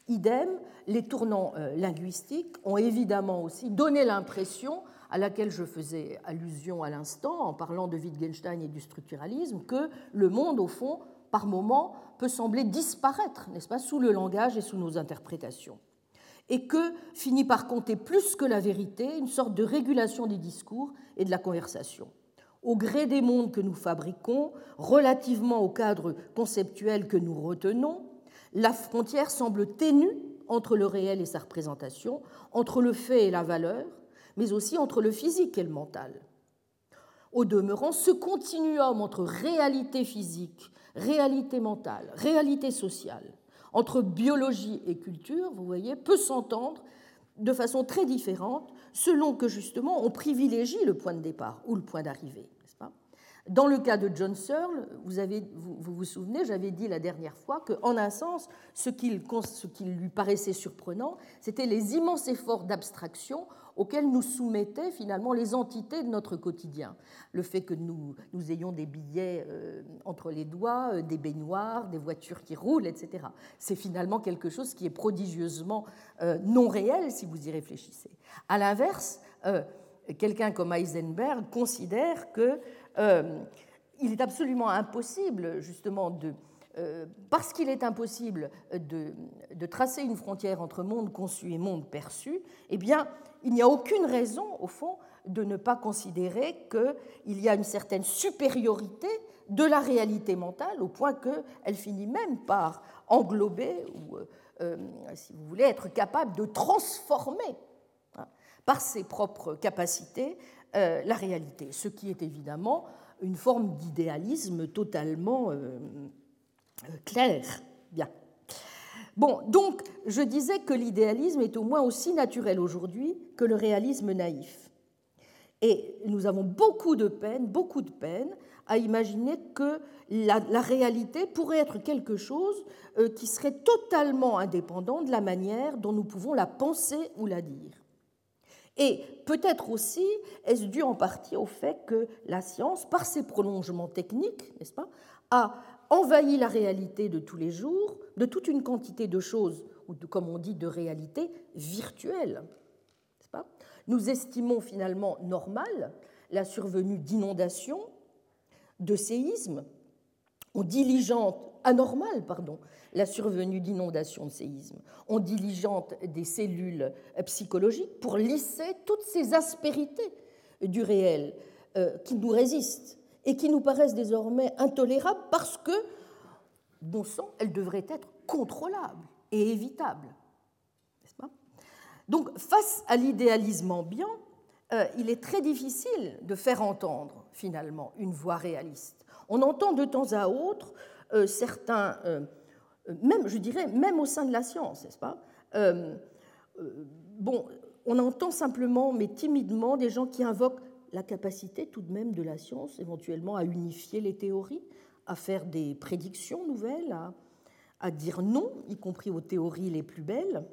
Idem, les tournants euh, linguistiques ont évidemment aussi donné l'impression, à laquelle je faisais allusion à l'instant en parlant de Wittgenstein et du structuralisme, que le monde, au fond, par moments, peut sembler disparaître, n'est-ce pas, sous le langage et sous nos interprétations. Et que finit par compter plus que la vérité une sorte de régulation des discours et de la conversation au gré des mondes que nous fabriquons, relativement au cadre conceptuel que nous retenons, la frontière semble ténue entre le réel et sa représentation, entre le fait et la valeur, mais aussi entre le physique et le mental. Au demeurant, ce continuum entre réalité physique, réalité mentale, réalité sociale, entre biologie et culture, vous voyez, peut s'entendre de façon très différente selon que justement on privilégie le point de départ ou le point d'arrivée. Dans le cas de John Searle, vous, vous, vous, souvenez, j'avais dit la dernière fois qu'en un sens, ce qui, lui paraissait surprenant, c'était les immenses efforts d'abstraction auxquels nous soumettaient finalement les entités de notre quotidien. Le fait que nous, nous ayons des billets euh, entre les doigts, euh, des baignoires, des voitures qui roulent, etc. C'est finalement quelque chose qui est prodigieusement euh, non réel si vous y réfléchissez. À l'inverse, quelqu'un comme Heisenberg considère que il est absolument impossible, justement, de, parce qu'il est impossible de, de, tracer une frontière entre monde conçu et monde perçu, eh bien, il n'y a aucune raison, au fond, de ne pas considérer qu'il y a une certaine supériorité de la réalité mentale, au point qu'elle finit même par englober, ou, euh, si vous voulez, être capable de transformer hein, par ses propres capacités euh, la réalité, ce qui est évidemment une forme d'idéalisme totalement euh, euh, clair. Bon, donc je disais que l'idéalisme est au moins aussi naturel aujourd'hui que le réalisme naïf. Et nous avons beaucoup de peine, beaucoup de peine à imaginer que la, la réalité pourrait être quelque chose qui serait totalement indépendant de la manière dont nous pouvons la penser ou la dire. Et peut-être aussi est-ce dû en partie au fait que la science, par ses prolongements techniques, n'est-ce pas, a envahi la réalité de tous les jours, de toute une quantité de choses, ou comme on dit, de réalités virtuelles. Pas? Nous estimons finalement normal la survenue d'inondations, de séismes, on diligente, anormal, pardon, la survenue d'inondations de séismes. On diligente des cellules psychologiques pour lisser toutes ces aspérités du réel euh, qui nous résistent et qui nous paraissent désormais intolérables parce que, bon sang, elles devraient être contrôlables et évitables. Donc, face à l'idéalisme ambiant, euh, il est très difficile de faire entendre finalement une voix réaliste. On entend de temps à autre euh, certains euh, même, je dirais, même au sein de la science, n'est-ce pas? Bon, on entend simplement, mais timidement, des gens qui invoquent la capacité tout de même de la science éventuellement à unifier les théories, à faire des prédictions nouvelles, à, dire non, y compris aux théories les plus belles,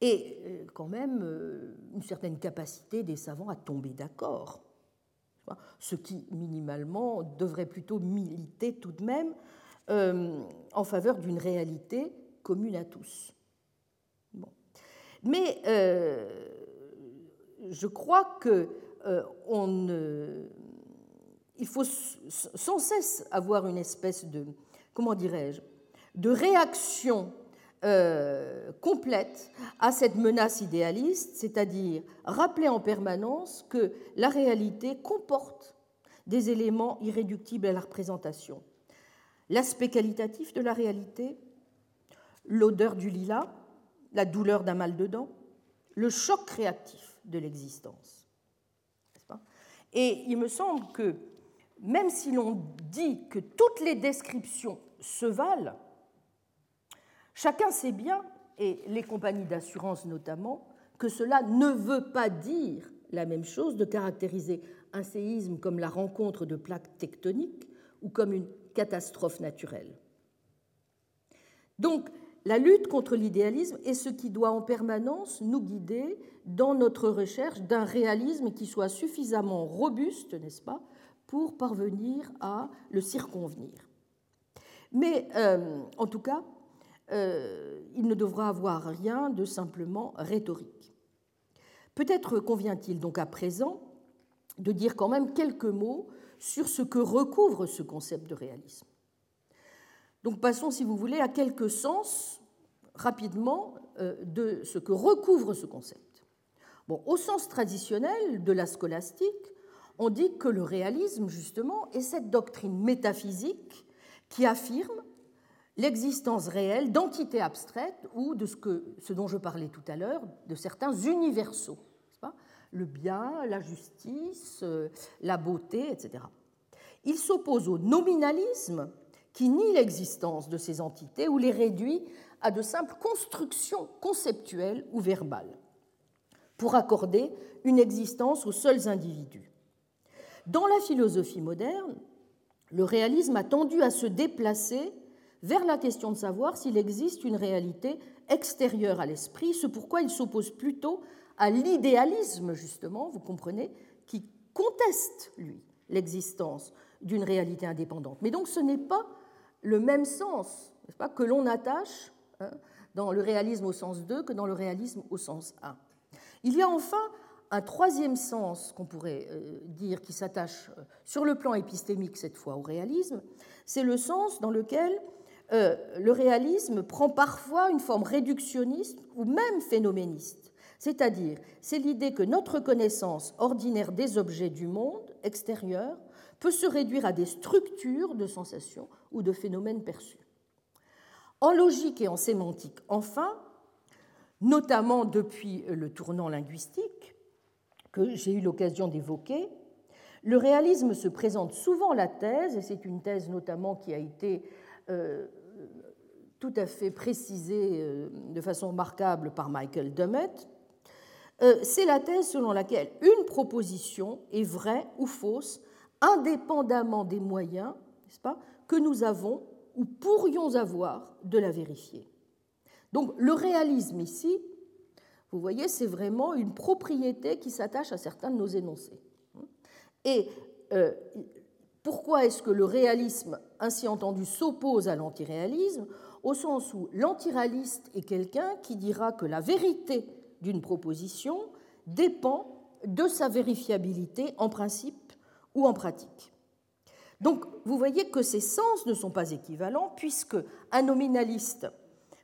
et euh, quand même euh, une certaine capacité des savants à tomber d'accord, ce qui minimalement devrait plutôt militer tout de même euh, en faveur d'une réalité commune à tous. Mais je crois que il faut sans cesse avoir une espèce de, comment dirais-je, de réaction euh, complète à cette menace idéaliste, c'est-à-dire rappeler en permanence que la réalité comporte des éléments irréductibles à la représentation. L'aspect qualitatif de la réalité, l'odeur du lilas, la douleur d'un mal de le choc réactif de l'existence. Et il me semble que même si l'on dit que toutes les descriptions se valent, chacun sait bien, et les compagnies d'assurance notamment, que cela ne veut pas dire la même chose de caractériser un séisme comme la rencontre de plaques tectoniques ou comme une catastrophe naturelle. Donc, la lutte contre l'idéalisme est ce qui doit en permanence nous guider dans notre recherche d'un réalisme qui soit suffisamment robuste, n'est-ce pas, pour parvenir à le circonvenir. Mais euh, en tout cas, euh, il ne devra avoir rien de simplement rhétorique. Peut-être convient-il donc à présent de dire quand même quelques mots sur ce que recouvre ce concept de réalisme. Donc passons, si vous voulez, à quelques sens rapidement euh, de ce que recouvre ce concept. Bon, au sens traditionnel de la scolastique, on dit que le réalisme, justement, est cette doctrine métaphysique qui affirme l'existence réelle d'entités abstraites ou de ce, que, ce dont je parlais tout à l'heure, de certains universaux, pas? Le bien, la justice, euh, la beauté, etc. Il s'oppose au nominalisme qui nie l'existence de ces entités ou les réduit à de simples constructions conceptuelles ou verbales pour accorder une existence aux seuls individus. Dans la philosophie moderne, le réalisme a tendu à se déplacer vers la question de savoir s'il existe une réalité extérieure à l'esprit, ce pourquoi il s'oppose plutôt à l'idéalisme, justement, vous comprenez, qui conteste, lui, l'existence d'une réalité indépendante. Mais donc ce n'est pas le même sens pas, que l'on attache hein, dans le réalisme au sens 2 que dans le réalisme au sens 1. Il y a enfin un troisième sens qu'on pourrait euh, dire qui s'attache euh, sur le plan épistémique cette fois au réalisme, c'est le sens dans lequel euh, le réalisme prend parfois une forme réductionniste ou même phénoméniste. C'est-à-dire, c'est l'idée que notre connaissance ordinaire des objets du monde extérieur peut se réduire à des structures de sensations ou de phénomènes perçus. En logique et en sémantique, enfin, notamment depuis le tournant linguistique, que j'ai eu l'occasion d'évoquer, le réalisme se présente souvent la thèse, et c'est une thèse notamment qui a été euh, tout à fait précisée euh, de façon remarquable par Michael Dummett, euh, c'est la thèse selon laquelle une proposition est vraie ou fausse indépendamment des moyens pas, que nous avons ou pourrions avoir de la vérifier. Donc le réalisme ici vous voyez, c'est vraiment une propriété qui s'attache à certains de nos énoncés. Et euh, pourquoi est-ce que le réalisme, ainsi entendu, s'oppose à l'antiréalisme? Au sens où l'antiréaliste est quelqu'un qui dira que la vérité d'une proposition dépend de sa vérifiabilité en principe ou en pratique. Donc, vous voyez que ces sens ne sont pas équivalents, puisque un nominaliste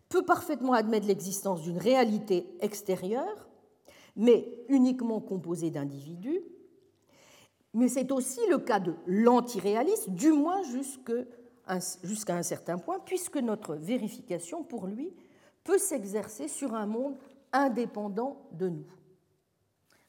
peut parfaitement admettre l'existence d'une réalité extérieure, mais uniquement composée d'individus. Mais c'est aussi le cas de l'antiréaliste, du moins jusqu'à un certain point, puisque notre vérification, pour lui, peut s'exercer sur un monde indépendant de nous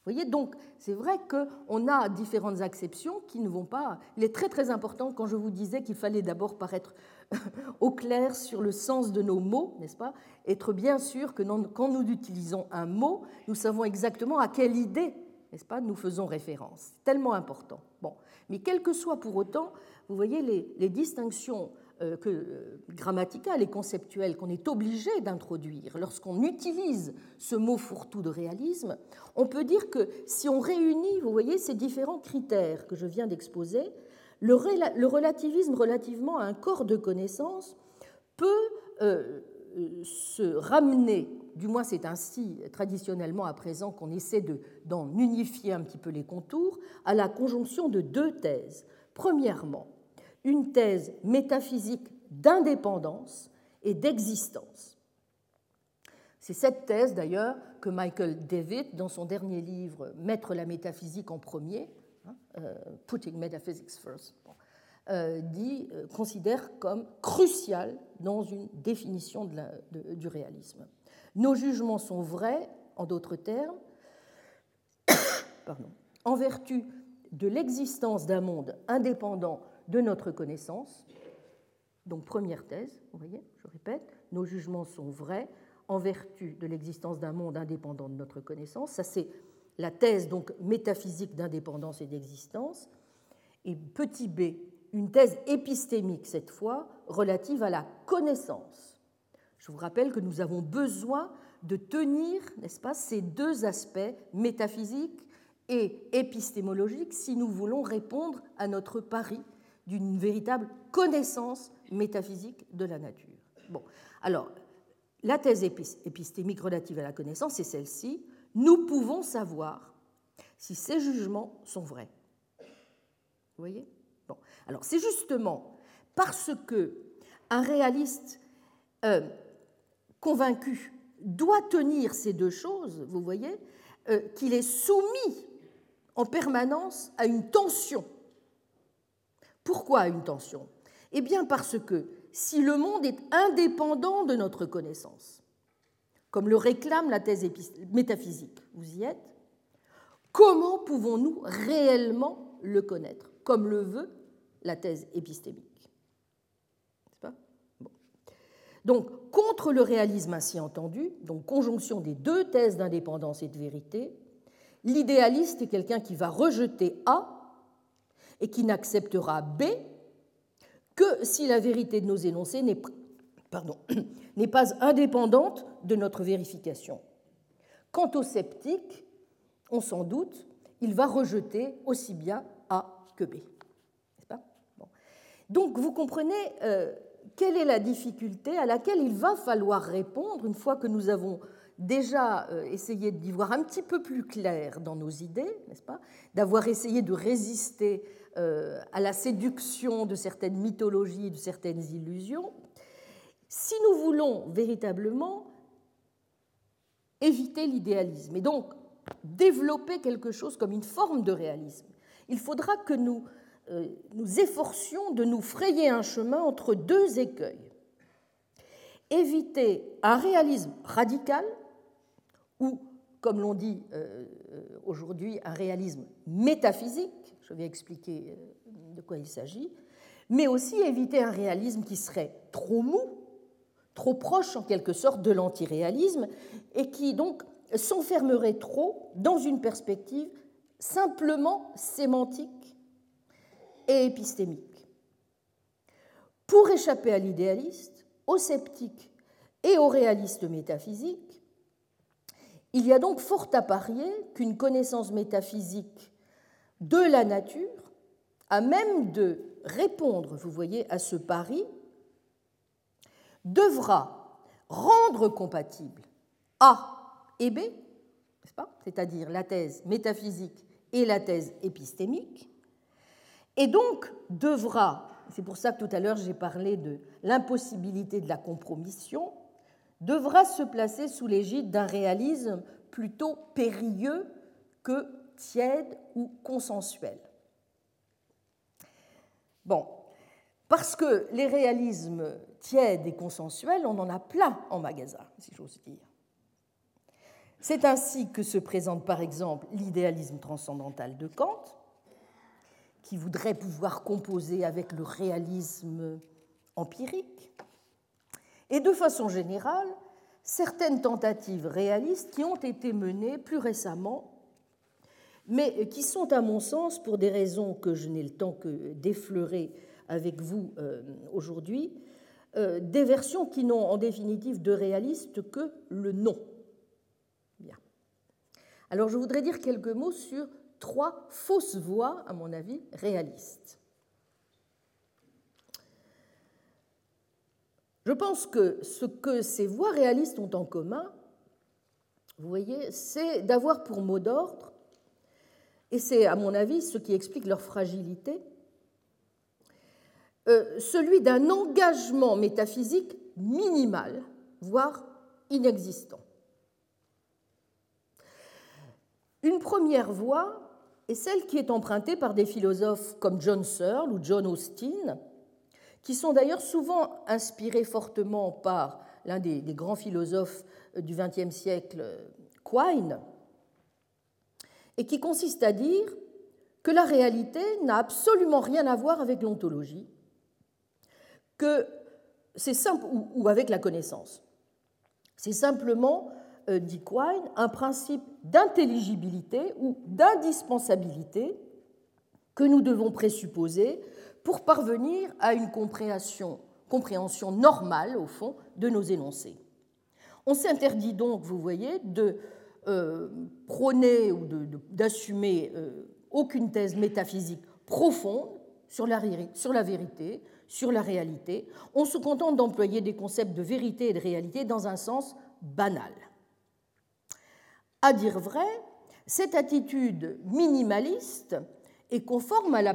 voyez, donc c'est vrai qu'on a différentes acceptions qui ne vont pas. Il est très très important quand je vous disais qu'il fallait d'abord paraître au clair sur le sens de nos mots, n'est-ce pas? Être bien sûr que quand nous utilisons un mot, nous savons exactement à quelle idée n'est-ce pas Nous faisons référence. C'est tellement important. Bon, mais quel que soit pour autant, vous voyez les, distinctions euh, euh, grammaticales et conceptuelles qu'on est obligé d'introduire lorsqu'on utilise ce mot fourre-tout de réalisme, on peut dire que si on réunit, vous voyez, ces différents critères que je viens d'exposer, le, relativisme relativement à un corps de connaissances peut euh, se ramener, du moins c'est ainsi traditionnellement à présent qu'on essaie d'en unifier un petit peu les contours, à la conjonction de deux thèses. Premièrement, une thèse métaphysique d'indépendance et d'existence. C'est cette thèse d'ailleurs que Michael David, dans son dernier livre Mettre la métaphysique en premier, hein, euh, Putting Metaphysics First, euh, dit, euh, considère comme crucial dans une définition du réalisme. Nos jugements sont vrais, en d'autres termes, en vertu de l'existence d'un monde indépendant de notre connaissance. Donc première thèse, vous voyez, je répète, nos jugements sont vrais en vertu de l'existence d'un monde indépendant de notre connaissance. Ça c'est la thèse donc métaphysique d'indépendance et d'existence. Et petit b, une thèse épistémique cette fois, relative à la connaissance. Je vous rappelle que nous avons besoin de tenir, n'est-ce pas, ces deux aspects métaphysiques et épistémologiques si nous voulons répondre à notre pari d'une véritable connaissance métaphysique de la nature. Bon, alors, la thèse épistémique relative à la connaissance est celle-ci. Nous pouvons savoir si ces jugements sont vrais. Vous voyez? Bon, alors c'est justement parce que un réaliste euh, convaincu doit tenir ces deux choses, vous voyez, euh, qu'il est soumis en permanence à une tension. Pourquoi une tension? Eh bien parce que si le monde est indépendant de notre connaissance, comme le réclame la thèse métaphysique, vous y êtes, comment pouvons-nous réellement le connaître? Comme le veut la thèse épistémique. Donc, contre le réalisme ainsi entendu, donc conjonction des deux thèses d'indépendance et de vérité, l'idéaliste est quelqu'un qui va rejeter A et qui n'acceptera B que si la vérité de nos énoncés n'est pas indépendante de notre vérification. Quant au sceptique, on s'en doute, il va rejeter aussi bien A que B. Donc vous comprenez euh, quelle est la difficulté à laquelle il va falloir répondre une fois que nous avons déjà euh, essayé d'y voir un petit peu plus clair dans nos idées, n'est-ce pas? D'avoir essayé de résister à la séduction de certaines mythologies, de certaines illusions. Si nous voulons véritablement éviter l'idéalisme et donc développer quelque chose comme une forme de réalisme, il faudra que nous euh, nous efforcions de nous frayer un chemin entre deux écueils. Éviter un réalisme radical, ou, comme l'on dit euh, aujourd'hui, un réalisme métaphysique, je vais expliquer euh, de quoi il s'agit, mais aussi éviter un réalisme qui serait trop mou, trop proche en quelque sorte de l'antiréalisme, et qui donc s'enfermerait trop dans une perspective simplement sémantique et épistémique. Pour échapper à l'idéaliste, au sceptique et au réaliste métaphysique, il y a donc fort à parier qu'une connaissance métaphysique de la nature, à même de répondre, vous voyez, à ce pari, devra rendre compatible A et B, c'est-à-dire la thèse métaphysique et la thèse épistémique, et donc devra, c'est pour ça que tout à l'heure j'ai parlé de l'impossibilité de la compromission, devra se placer sous l'égide d'un réalisme plutôt périlleux que tiède ou consensuel. Bon, parce que les réalismes tièdes et consensuels, on en a plein en magasin, si j'ose dire. C'est ainsi que se présente par exemple l'idéalisme transcendantal de Kant, qui voudrait pouvoir composer avec le réalisme empirique, et de façon générale, certaines tentatives réalistes qui ont été menées plus récemment mais qui sont, à mon sens, pour des raisons que je n'ai le temps que d'effleurer avec vous euh, aujourd'hui, euh, des versions qui n'ont en définitive de réaliste que le nom. Bien. Alors je voudrais dire quelques mots sur trois fausses voix, à mon avis, réalistes. Je pense que ce que ces voix réalistes ont en commun, vous voyez, c'est d'avoir pour mot d'ordre, et c'est à mon avis ce qui explique leur fragilité, euh, celui d'un engagement métaphysique minimal, voire inexistant. Une première voie est celle qui est empruntée par des philosophes comme John Searle ou John Austin, qui sont d'ailleurs souvent inspirés fortement par l'un des, grands philosophes du XXe siècle, Quine, et qui consiste à dire que la réalité n'a absolument rien à voir avec l'ontologie, que c'est ou, avec la connaissance. C'est simplement, euh, dit Quine, un principe d'intelligibilité ou d'indispensabilité que nous devons présupposer pour parvenir à une compréhension, normale, au fond, de nos énoncés. On s'interdit donc, vous voyez, de prôner ou d'assumer euh, aucune thèse métaphysique profonde sur la, sur la vérité, sur la réalité. On se contente d'employer des concepts de vérité et de réalité dans un sens banal. À dire vrai, cette attitude minimaliste est conforme à la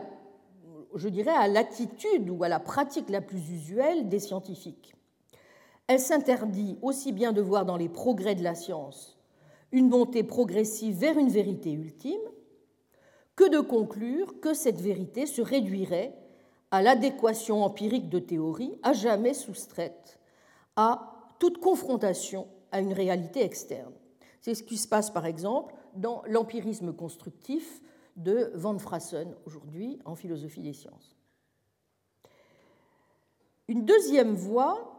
je dirais, à l'attitude ou à la pratique la plus usuelle des scientifiques. Elle s'interdit aussi bien de voir dans les progrès de la science une montée progressive vers une vérité ultime que de conclure que cette vérité se réduirait à l'adéquation empirique de théories à jamais soustraite à toute confrontation à une réalité externe. C'est ce qui se passe par exemple dans l'empirisme constructif de Van Frassen aujourd'hui en philosophie des sciences. Une deuxième voie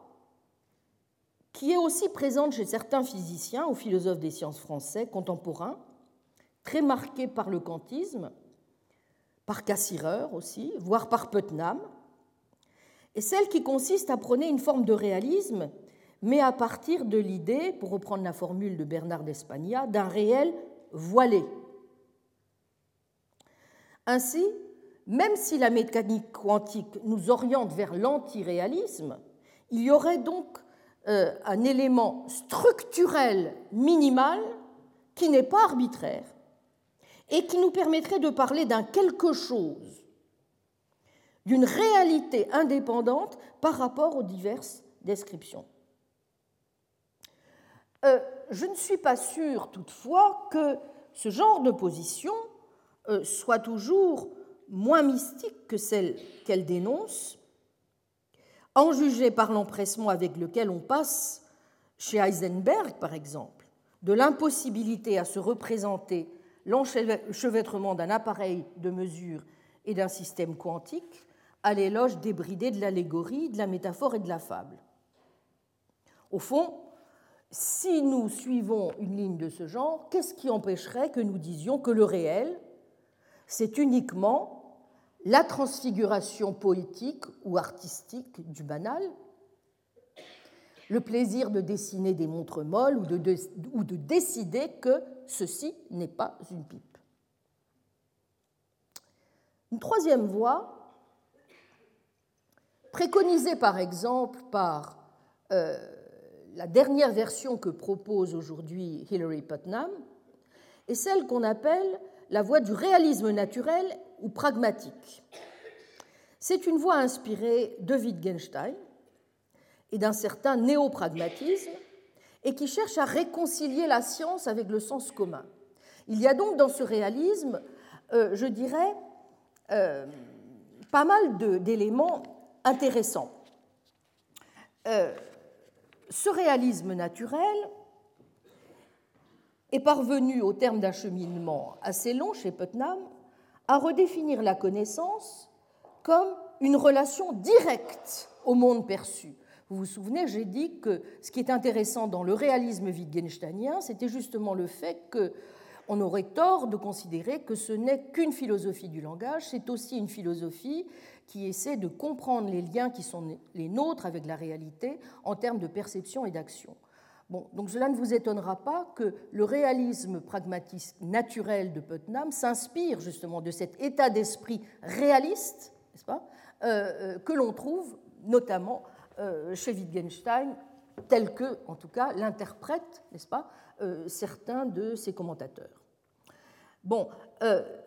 qui est aussi présente chez certains physiciens ou philosophes des sciences français contemporains, très marquée par le kantisme, par Cassirer aussi, voire par Putnam, est celle qui consiste à prôner une forme de réalisme, mais à partir de l'idée, pour reprendre la formule de Bernard d'Espagna, d'un réel voilé, ainsi, même si la mécanique quantique nous oriente vers l'antiréalisme, il y aurait donc un élément structurel minimal qui n'est pas arbitraire et qui nous permettrait de parler d'un quelque chose, d'une réalité indépendante par rapport aux diverses descriptions. Euh, je ne suis pas sûre toutefois que ce genre de position euh, soit toujours moins mystique que celle qu'elle dénonce, en juger par l'empressement avec lequel on passe, chez Heisenberg par exemple, de l'impossibilité à se représenter l'enchevêtrement d'un appareil de mesure et d'un système quantique à l'éloge débridé de l'allégorie, de la métaphore et de la fable. Au fond, si nous suivons une ligne de ce genre, qu'est-ce qui empêcherait que nous disions que le réel, c'est uniquement la transfiguration poétique ou artistique du banal, le plaisir de dessiner des montres molles ou de, décider que ceci n'est pas une pipe. Une troisième voie, préconisée par exemple par euh, la dernière version que propose aujourd'hui Hilary Putnam, est celle qu'on appelle la voie du réalisme naturel ou pragmatique. C'est une voie inspirée de Wittgenstein et d'un certain néopragmatisme et qui cherche à réconcilier la science avec le sens commun. Il y a donc dans ce réalisme, euh, je dirais, euh, pas mal d'éléments intéressants. Euh, ce réalisme naturel est parvenu, au terme d'un cheminement assez long chez Putnam, à redéfinir la connaissance comme une relation directe au monde perçu. Vous vous souvenez, j'ai dit que ce qui est intéressant dans le réalisme wittgensteinien, c'était justement le fait que on aurait tort de considérer que ce n'est qu'une philosophie du langage, c'est aussi une philosophie qui essaie de comprendre les liens qui sont les nôtres avec la réalité en termes de perception et d'action. Donc cela ne vous étonnera pas que le réalisme pragmatique naturel de Putnam s'inspire justement de cet état d'esprit réaliste, n'est-ce pas, euh, euh, que l'on trouve notamment euh, chez Wittgenstein, tel que, en tout cas, l'interprètent, n'est-ce pas, certains de ses commentateurs. Bon,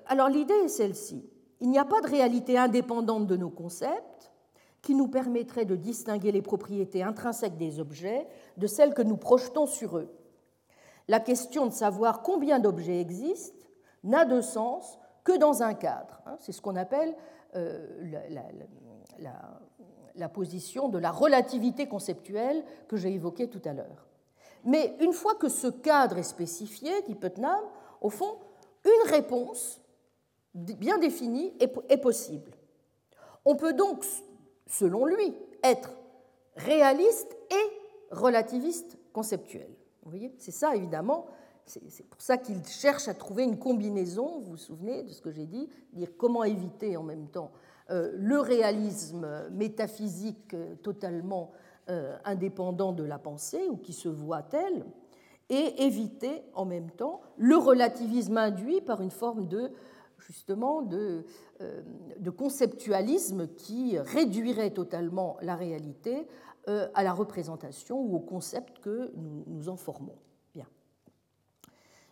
alors l'idée est celle-ci. Il n'y a pas de réalité indépendante de nos concepts qui nous permettrait de distinguer les propriétés intrinsèques des objets de celles que nous projetons sur eux. La question de savoir combien d'objets existent n'a de sens que dans un cadre. Hein. C'est ce qu'on appelle euh, la, la position de la relativité conceptuelle que j'ai évoquée tout à l'heure. Mais une fois que ce cadre est spécifié, dit Putnam, au fond, une réponse bien définie est possible. On peut donc, selon lui, être réaliste et relativiste conceptuel. Vous voyez, c'est ça évidemment. C'est pour ça qu'il cherche à trouver une combinaison, vous vous souvenez de ce que j'ai dit, dire comment éviter en même temps euh, le réalisme métaphysique euh, totalement euh, indépendant de la pensée ou qui se voit tel, et éviter en même temps le relativisme induit par une forme de justement de, euh, de conceptualisme qui réduirait totalement la réalité euh, à la représentation ou au concept que nous, nous en formons. Bien.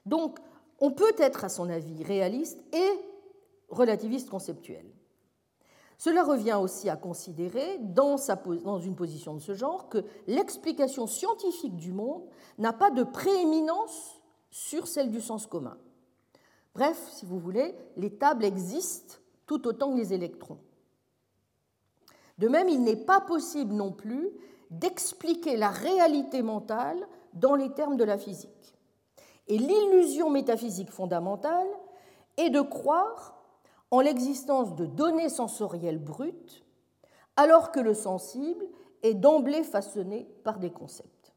Donc, on peut être, à son avis, réaliste et relativiste conceptuel. Cela revient aussi à considérer, dans, une position de ce genre, que l'explication scientifique du monde n'a pas de prééminence sur celle du sens commun. Bref, si vous voulez, les tables existent tout autant que les électrons. De même, il n'est pas possible non plus d'expliquer la réalité mentale dans les termes de la physique. Et l'illusion métaphysique fondamentale est de croire en l'existence de données sensorielles brutes, alors que le sensible est d'emblée façonné par des concepts.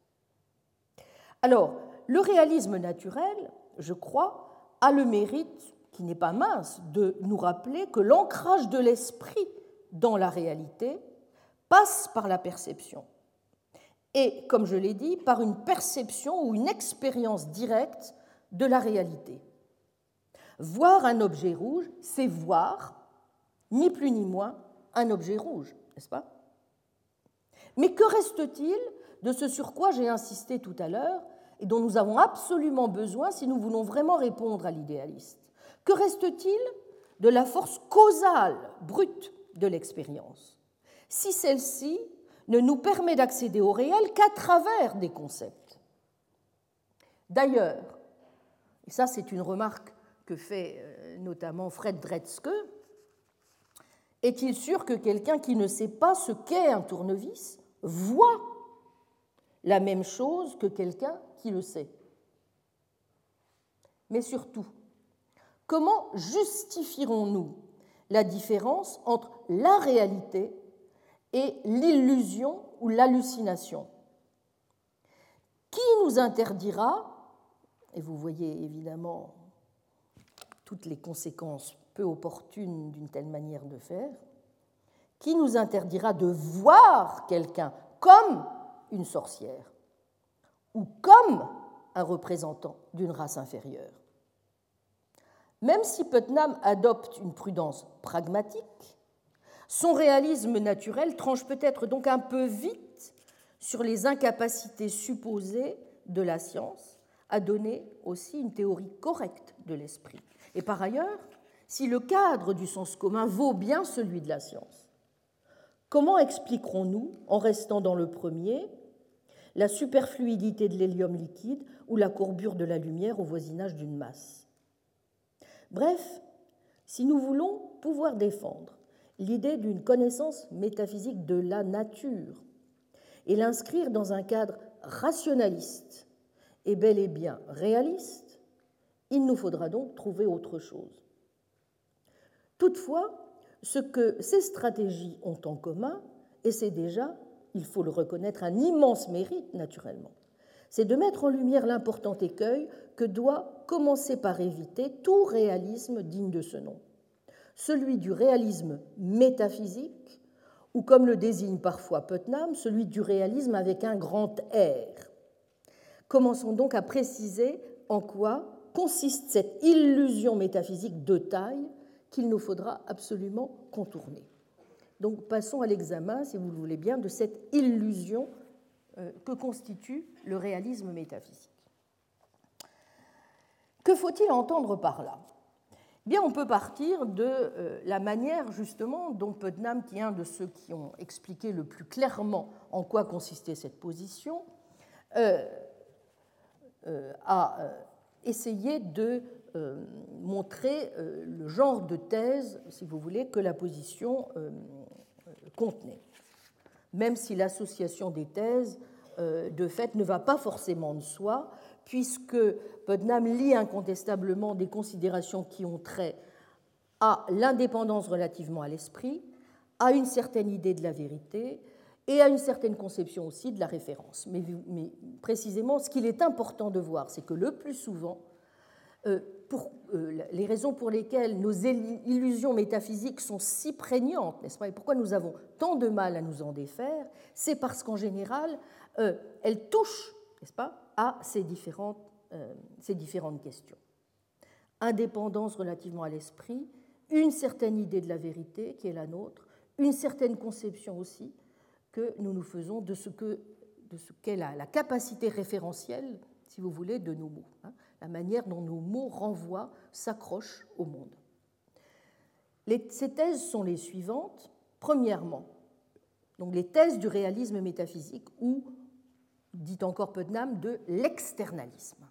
Alors, le réalisme naturel, je crois, a le mérite, qui n'est pas mince, de nous rappeler que l'ancrage de l'esprit dans la réalité passe par la perception. Et, comme je l'ai dit, par une perception ou une expérience directe de la réalité. Voir un objet rouge, c'est voir, ni plus ni moins, un objet rouge, n'est-ce pas? Mais que reste-t-il de ce sur quoi j'ai insisté tout à l'heure et dont nous avons absolument besoin si nous voulons vraiment répondre à l'idéaliste Que reste-t-il de la force causale, brute de l'expérience Si celle-ci ne nous permet d'accéder au réel qu'à travers des concepts? D'ailleurs, et ça c'est une remarque que fait euh, notamment Fred Dretzke, est-il sûr que quelqu'un qui ne sait pas ce qu'est un tournevis voit la même chose que quelqu'un le sait. Mais surtout, comment justifierons-nous la différence entre la réalité et l'illusion ou l'hallucination? Qui nous interdira, et vous voyez évidemment toutes les conséquences peu opportunes d'une telle manière de faire, qui nous interdira de voir quelqu'un comme une sorcière? Ou comme un représentant d'une race inférieure. Même si Putnam adopte une prudence pragmatique, son réalisme naturel tranche peut-être donc un peu vite sur les incapacités supposées de la science à donner aussi une théorie correcte de l'esprit. Et par ailleurs, si le cadre du sens commun vaut bien celui de la science, comment expliquerons-nous, en restant dans le premier, la superfluidité de l'hélium liquide ou la courbure de la lumière au voisinage d'une masse Bref, si nous voulons pouvoir défendre l'idée d'une connaissance métaphysique de la nature et l'inscrire dans un cadre rationaliste et bel et bien réaliste, il nous faudra donc trouver autre chose. Toutefois, ce que ces stratégies ont en commun, et c'est déjà, il faut le reconnaître, un immense mérite naturellement, c'est de mettre en lumière l'important écueil que doit commencer par éviter tout réalisme digne de ce nom, celui du réalisme métaphysique, ou comme le désigne parfois Putnam, celui du réalisme avec un grand R. Commençons donc à préciser en quoi consiste cette illusion métaphysique de taille qu'il nous faudra absolument contourner. Donc passons à l'examen, si vous le voulez bien, de cette illusion euh, que constitue le réalisme métaphysique. Que faut-il entendre par là? Eh Bien, on peut partir de euh, la manière justement dont Putnam, qui est un de ceux qui ont expliqué le plus clairement en quoi consistait cette position, euh, a essayé de montrer le genre de thèse, si vous voulez, que la position contenait même si l'association des thèses, euh, de fait, ne va pas forcément de soi, puisque Putnam lit incontestablement des considérations qui ont trait à l'indépendance relativement à l'esprit, à une certaine idée de la vérité et à une certaine conception aussi de la référence. Mais, mais précisément, ce qu'il est important de voir, c'est que le plus souvent, euh, euh, les raisons pour lesquelles nos illusions métaphysiques sont si prégnantes, n'est-ce pas, et pourquoi nous avons tant de mal à nous en défaire, c'est parce qu'en général, euh, elles touchent, n'est-ce pas, à ces différentes, ces différentes questions. Indépendance relativement à l'esprit, une certaine idée de la vérité qui est la nôtre, une certaine conception aussi que nous nous faisons de ce qu'est la, la capacité référentielle, si vous voulez, de nos mots. Hein la manière dont nos mots renvoient, s'accrochent au monde. ces thèses sont les suivantes. Premièrement, donc les thèses du réalisme métaphysique ou, dit encore Putnam, de l'externalisme.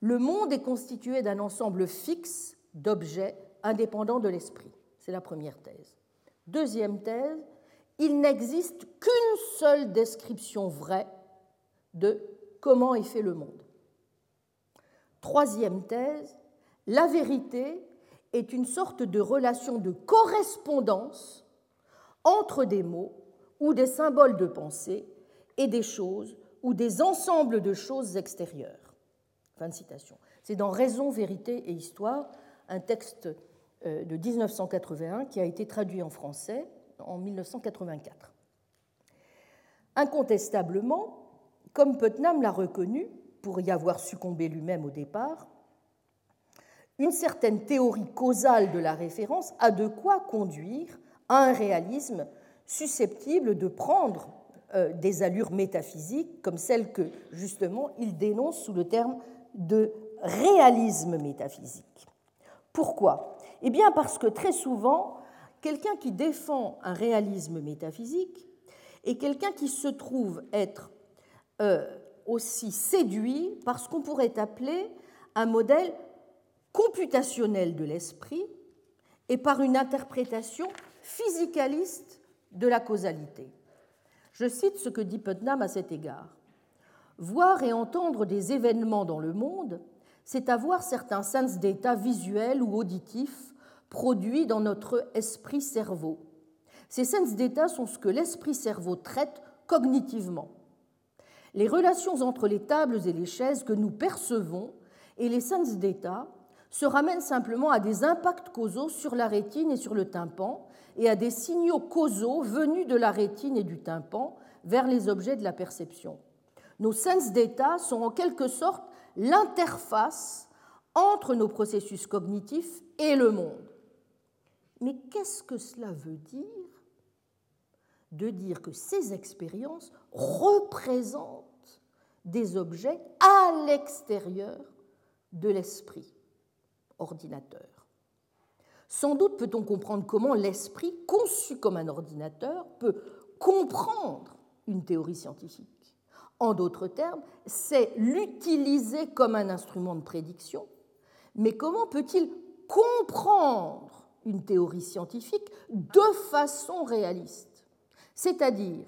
Le monde est constitué d'un ensemble fixe d'objets indépendants de l'esprit. C'est la première thèse. Deuxième thèse, il n'existe qu'une seule description vraie de comment est fait le monde. Troisième thèse, la vérité est une sorte de relation de correspondance entre des mots ou des symboles de pensée et des choses ou des ensembles de choses extérieures. Fin de citation. C'est dans Raison, vérité et histoire, un texte euh, de 1981 qui a été traduit en français en 1984. Incontestablement, comme Putnam l'a reconnu, pour y avoir succombé lui-même au départ, une certaine théorie causale de la référence a de quoi conduire à un réalisme susceptible de prendre euh, des allures métaphysiques comme celle que justement il dénonce sous le terme de réalisme métaphysique. Pourquoi? Eh bien parce que très souvent, quelqu'un qui défend un réalisme métaphysique est quelqu'un qui se trouve être euh, aussi séduit par ce qu'on pourrait appeler un modèle computationnel de l'esprit et par une interprétation physicaliste de la causalité. Je cite ce que dit Putnam à cet égard. Voir et entendre des événements dans le monde, c'est avoir certains sens d'état visuels ou auditifs produits dans notre esprit-cerveau. Ces sens d'état sont ce que l'esprit-cerveau traite cognitivement les relations entre les tables et les chaises que nous percevons et les sens d'état se ramènent simplement à des impacts causaux sur la rétine et sur le tympan et à des signaux causaux venus de la rétine et du tympan vers les objets de la perception. Nos sens d'état sont en quelque sorte l'interface entre nos processus cognitifs et le monde. Mais qu'est-ce que cela veut dire? De dire que ces expériences représentent des objets à l'extérieur de l'esprit ordinateur. Sans doute peut-on comprendre comment l'esprit, conçu comme un ordinateur, peut comprendre une théorie scientifique. En d'autres termes, c'est l'utiliser comme un instrument de prédiction, mais comment peut-il comprendre une théorie scientifique de façon réaliste? C'est-à-dire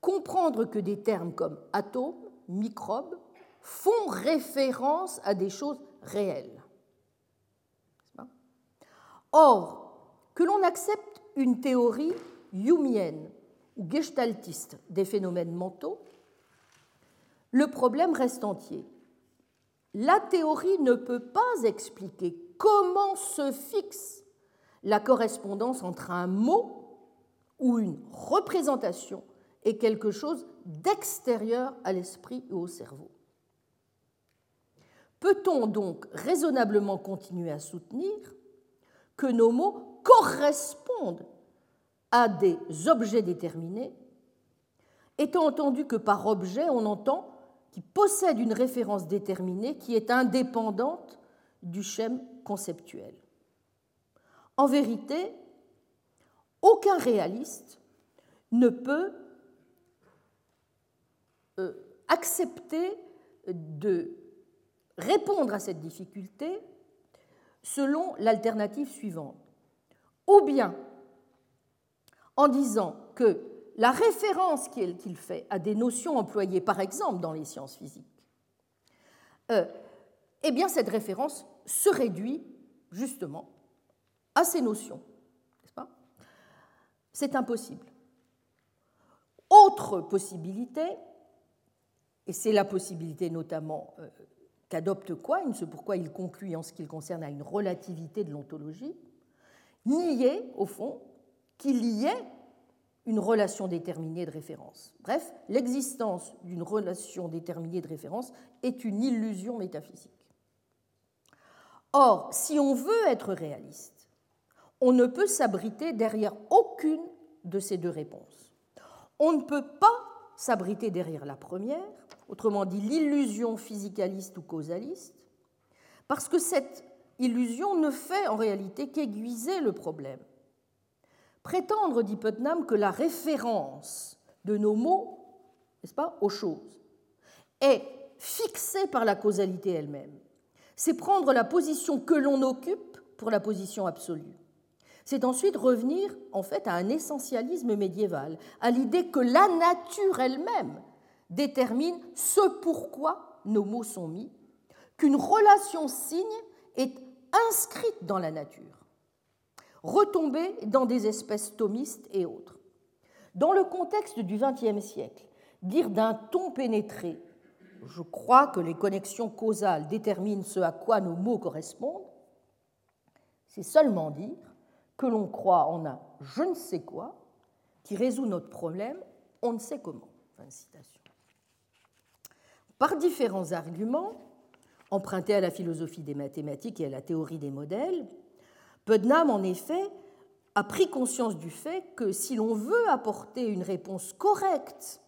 comprendre que des termes comme atome, microbes font référence à des choses réelles. Or, que l'on accepte une théorie humienne ou gestaltiste des phénomènes mentaux, le problème reste entier. La théorie ne peut pas expliquer comment se fixe la correspondance entre un mot ou une représentation et quelque chose d'extérieur à l'esprit ou au cerveau. Peut-on donc raisonnablement continuer à soutenir que nos mots correspondent à des objets déterminés, étant entendu que par objet on entend qui possède une référence déterminée qui est indépendante du schème conceptuel? En vérité, aucun réaliste ne peut euh, accepter de répondre à cette difficulté selon l'alternative suivante. Ou bien en disant que la référence qu'il fait à des notions employées par exemple dans les sciences physiques, euh, eh bien cette référence se réduit justement à ces notions. C'est impossible. Autre possibilité, et c'est la possibilité notamment euh, qu'adopte Quine, c'est pourquoi il conclut en ce qui concerne à une relativité de l'ontologie, nier, au fond, qu'il y ait une relation déterminée de référence. Bref, l'existence d'une relation déterminée de référence est une illusion métaphysique. Or, si on veut être réaliste, on ne peut s'abriter derrière aucune de ces deux réponses. On ne peut pas s'abriter derrière la première, autrement dit l'illusion physicaliste ou causaliste, parce que cette illusion ne fait en réalité qu'aiguiser le problème. Prétendre, dit Putnam, que la référence de nos mots, n'est-ce pas, aux choses, est fixée par la causalité elle-même, c'est prendre la position que l'on occupe pour la position absolue c'est ensuite revenir en fait à un essentialisme médiéval, à l'idée que la nature elle-même détermine ce pourquoi nos mots sont mis, qu'une relation signe est inscrite dans la nature, retombée dans des espèces thomistes et autres. Dans le contexte du XXe siècle, dire d'un ton pénétré je crois que les connexions causales déterminent ce à quoi nos mots correspondent, c'est seulement dire que l'on croit en un je ne sais quoi qui résout notre problème, on ne sait comment. Par différents arguments, empruntés à la philosophie des mathématiques et à la théorie des modèles, Putnam, en effet, a pris conscience du fait que si l'on veut apporter une réponse correcte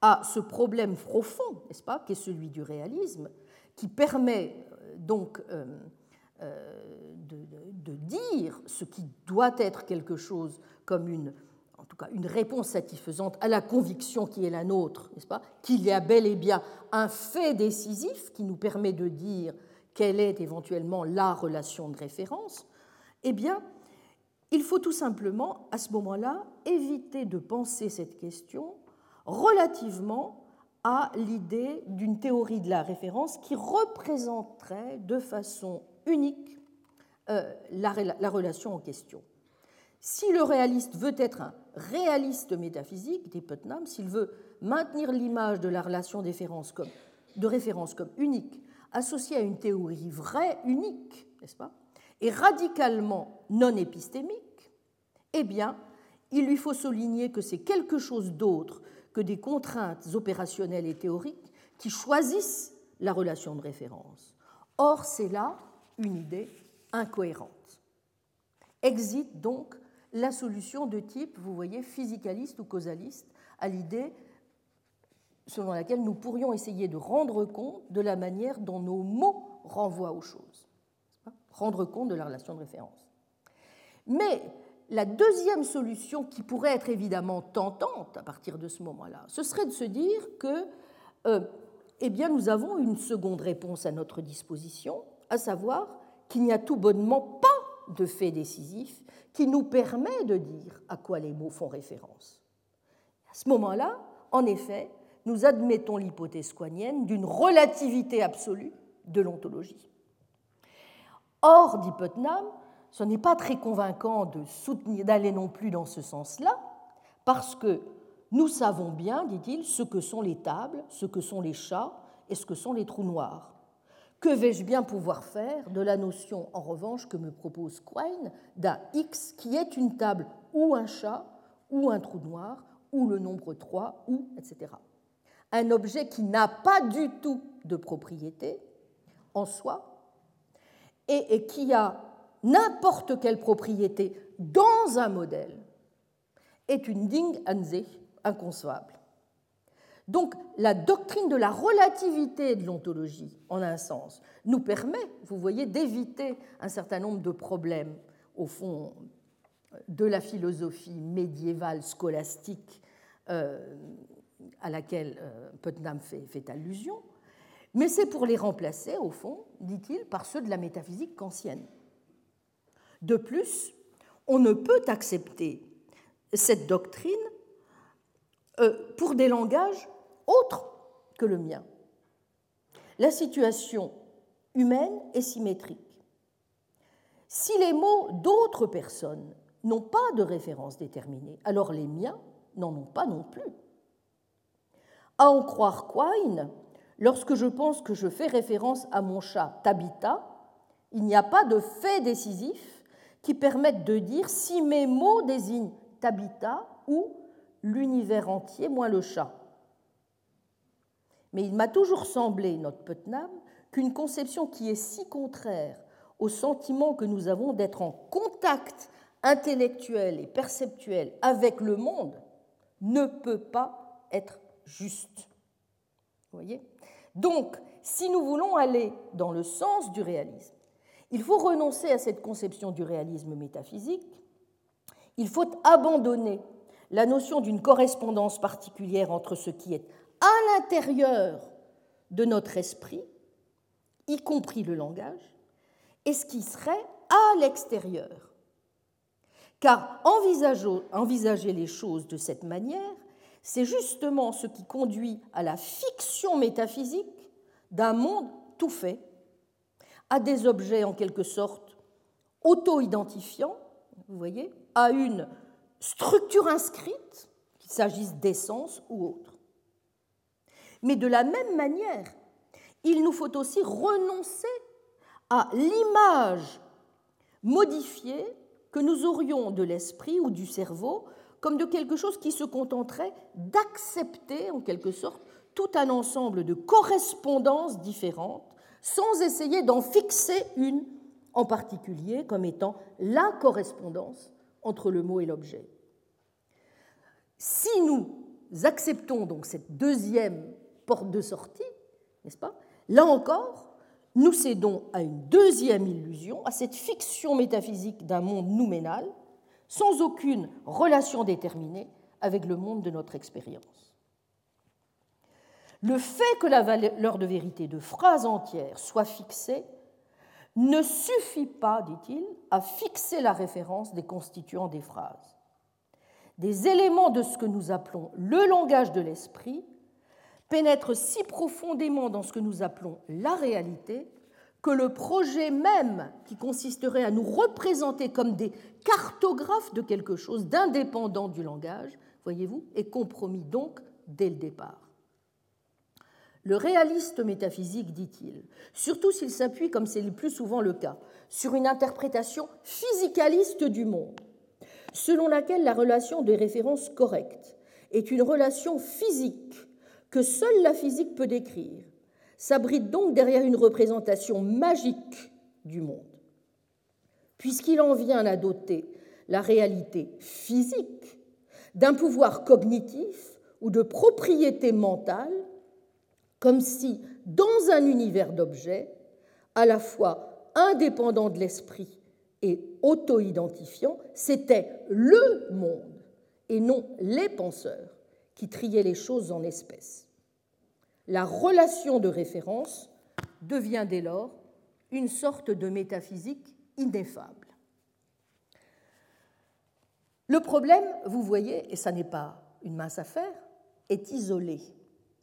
à ce problème profond, n'est-ce pas, qui est celui du réalisme, qui permet euh, donc euh, de, dire ce qui doit être quelque chose comme une, en tout cas, une réponse satisfaisante à la conviction qui est la nôtre, n'est-ce pas? Qu'il y a bel et bien un fait décisif qui nous permet de dire quelle est éventuellement la relation de référence, eh bien, il faut tout simplement, à ce moment-là, éviter de penser cette question relativement à l'idée d'une théorie de la référence qui représenterait de façon unique euh, la, relation en question. Si le réaliste veut être un réaliste métaphysique, dit Putnam, s'il veut maintenir l'image de la relation comme, de référence comme unique, associée à une théorie vraie, unique, n'est-ce pas, et radicalement non épistémique, eh bien, il lui faut souligner que c'est quelque chose d'autre que des contraintes opérationnelles et théoriques qui choisissent la relation de référence. Or, c'est là une idée incohérente. Exit donc la solution de type, vous voyez, physicaliste ou causaliste à l'idée selon laquelle nous pourrions essayer de rendre compte de la manière dont nos mots renvoient aux choses. Rendre compte de la relation de référence. Mais la deuxième solution qui pourrait être évidemment tentante à partir de ce moment-là, ce serait de se dire que euh, eh bien, nous avons une seconde réponse à notre disposition, à savoir qu'il n'y a tout bonnement pas de fait décisif qui nous permet de dire à quoi les mots font référence. À ce moment-là, en effet, nous admettons l'hypothèse quanienne d'une relativité absolue de l'ontologie. Or, dit Putnam, ce n'est pas très convaincant d'aller non plus dans ce sens-là, parce que Nous savons bien, dit-il, ce que sont les tables, ce que sont les chats et ce que sont les trous noirs. Que vais-je bien pouvoir faire de la notion, en revanche, que me propose Quine d'un X qui est une table ou un chat ou un trou noir ou le nombre 3 ou etc. Un objet qui n'a pas du tout de propriété en soi et, qui a n'importe quelle propriété dans un modèle est une Ding an inconcevable. Donc la doctrine de la relativité de l'ontologie, en un sens, nous permet, vous voyez, d'éviter un certain nombre de problèmes, au fond, de la philosophie médiévale scolastique euh, à laquelle euh, Putnam fait, fait allusion, mais c'est pour les remplacer, au fond, dit-il, par ceux de la métaphysique kantienne. De plus, on ne peut accepter cette doctrine euh, pour des langages autres que le mien. La situation humaine est symétrique. Si les mots d'autres personnes n'ont pas de référence déterminée, alors les miens n'en ont pas non plus. À en croire Quine, lorsque je pense que je fais référence à mon chat Tabitha, il n'y a pas de fait décisif qui permette de dire si mes mots désignent Tabitha ou l'univers entier moins le chat. Mais il m'a toujours semblé, notre Putnam, qu'une conception qui est si contraire au sentiment que nous avons d'être en contact intellectuel et perceptuel avec le monde ne peut pas être juste. Vous voyez? Donc, si nous voulons aller dans le sens du réalisme, il faut renoncer à cette conception du réalisme métaphysique, il faut abandonner la notion d'une correspondance particulière entre ce qui est à l'intérieur de notre esprit, y compris le langage, et ce qui serait à l'extérieur. Car envisager les choses de cette manière, c'est justement ce qui conduit à la fiction métaphysique d'un monde tout fait, à des objets en quelque sorte auto-identifiants, vous voyez, à une structure inscrite, qu'il s'agisse d'essence ou autre. Mais de la même manière, il nous faut aussi renoncer à l'image modifiée que nous aurions de l'esprit ou du cerveau comme de quelque chose qui se contenterait d'accepter en quelque sorte tout un ensemble de correspondances différentes sans essayer d'en fixer une en particulier comme étant la correspondance entre le mot et l'objet. Si nous acceptons donc cette deuxième porte de sortie, n'est-ce pas? Là encore, nous cédons à une deuxième illusion, à cette fiction métaphysique d'un monde nouménal, sans aucune relation déterminée avec le monde de notre expérience. Le fait que la valeur de vérité de phrases entières soit fixée ne suffit pas, dit-il, à fixer la référence des constituants des phrases. Des éléments de ce que nous appelons le langage de l'esprit pénètrent si profondément dans ce que nous appelons la réalité que le projet même qui consisterait à nous représenter comme des cartographes de quelque chose d'indépendant du langage, voyez-vous, est compromis donc dès le départ. Le réaliste métaphysique, dit-il, surtout s'il s'appuie, comme c'est le plus souvent le cas, sur une interprétation physicaliste du monde, selon laquelle la relation de référence correcte est une relation physique que seule la physique peut décrire, s'abrite donc derrière une représentation magique du monde. Puisqu'il en vient à doter la réalité physique d'un pouvoir cognitif ou de propriété mentale comme si, dans un univers d'objets, à la fois indépendant de l'esprit et auto-identifiant, c'était le monde et non les penseurs qui triaient les choses en espèces. La relation de référence devient dès lors une sorte de métaphysique ineffable. Le problème, vous voyez, et ça n'est pas une mince affaire, est isolé.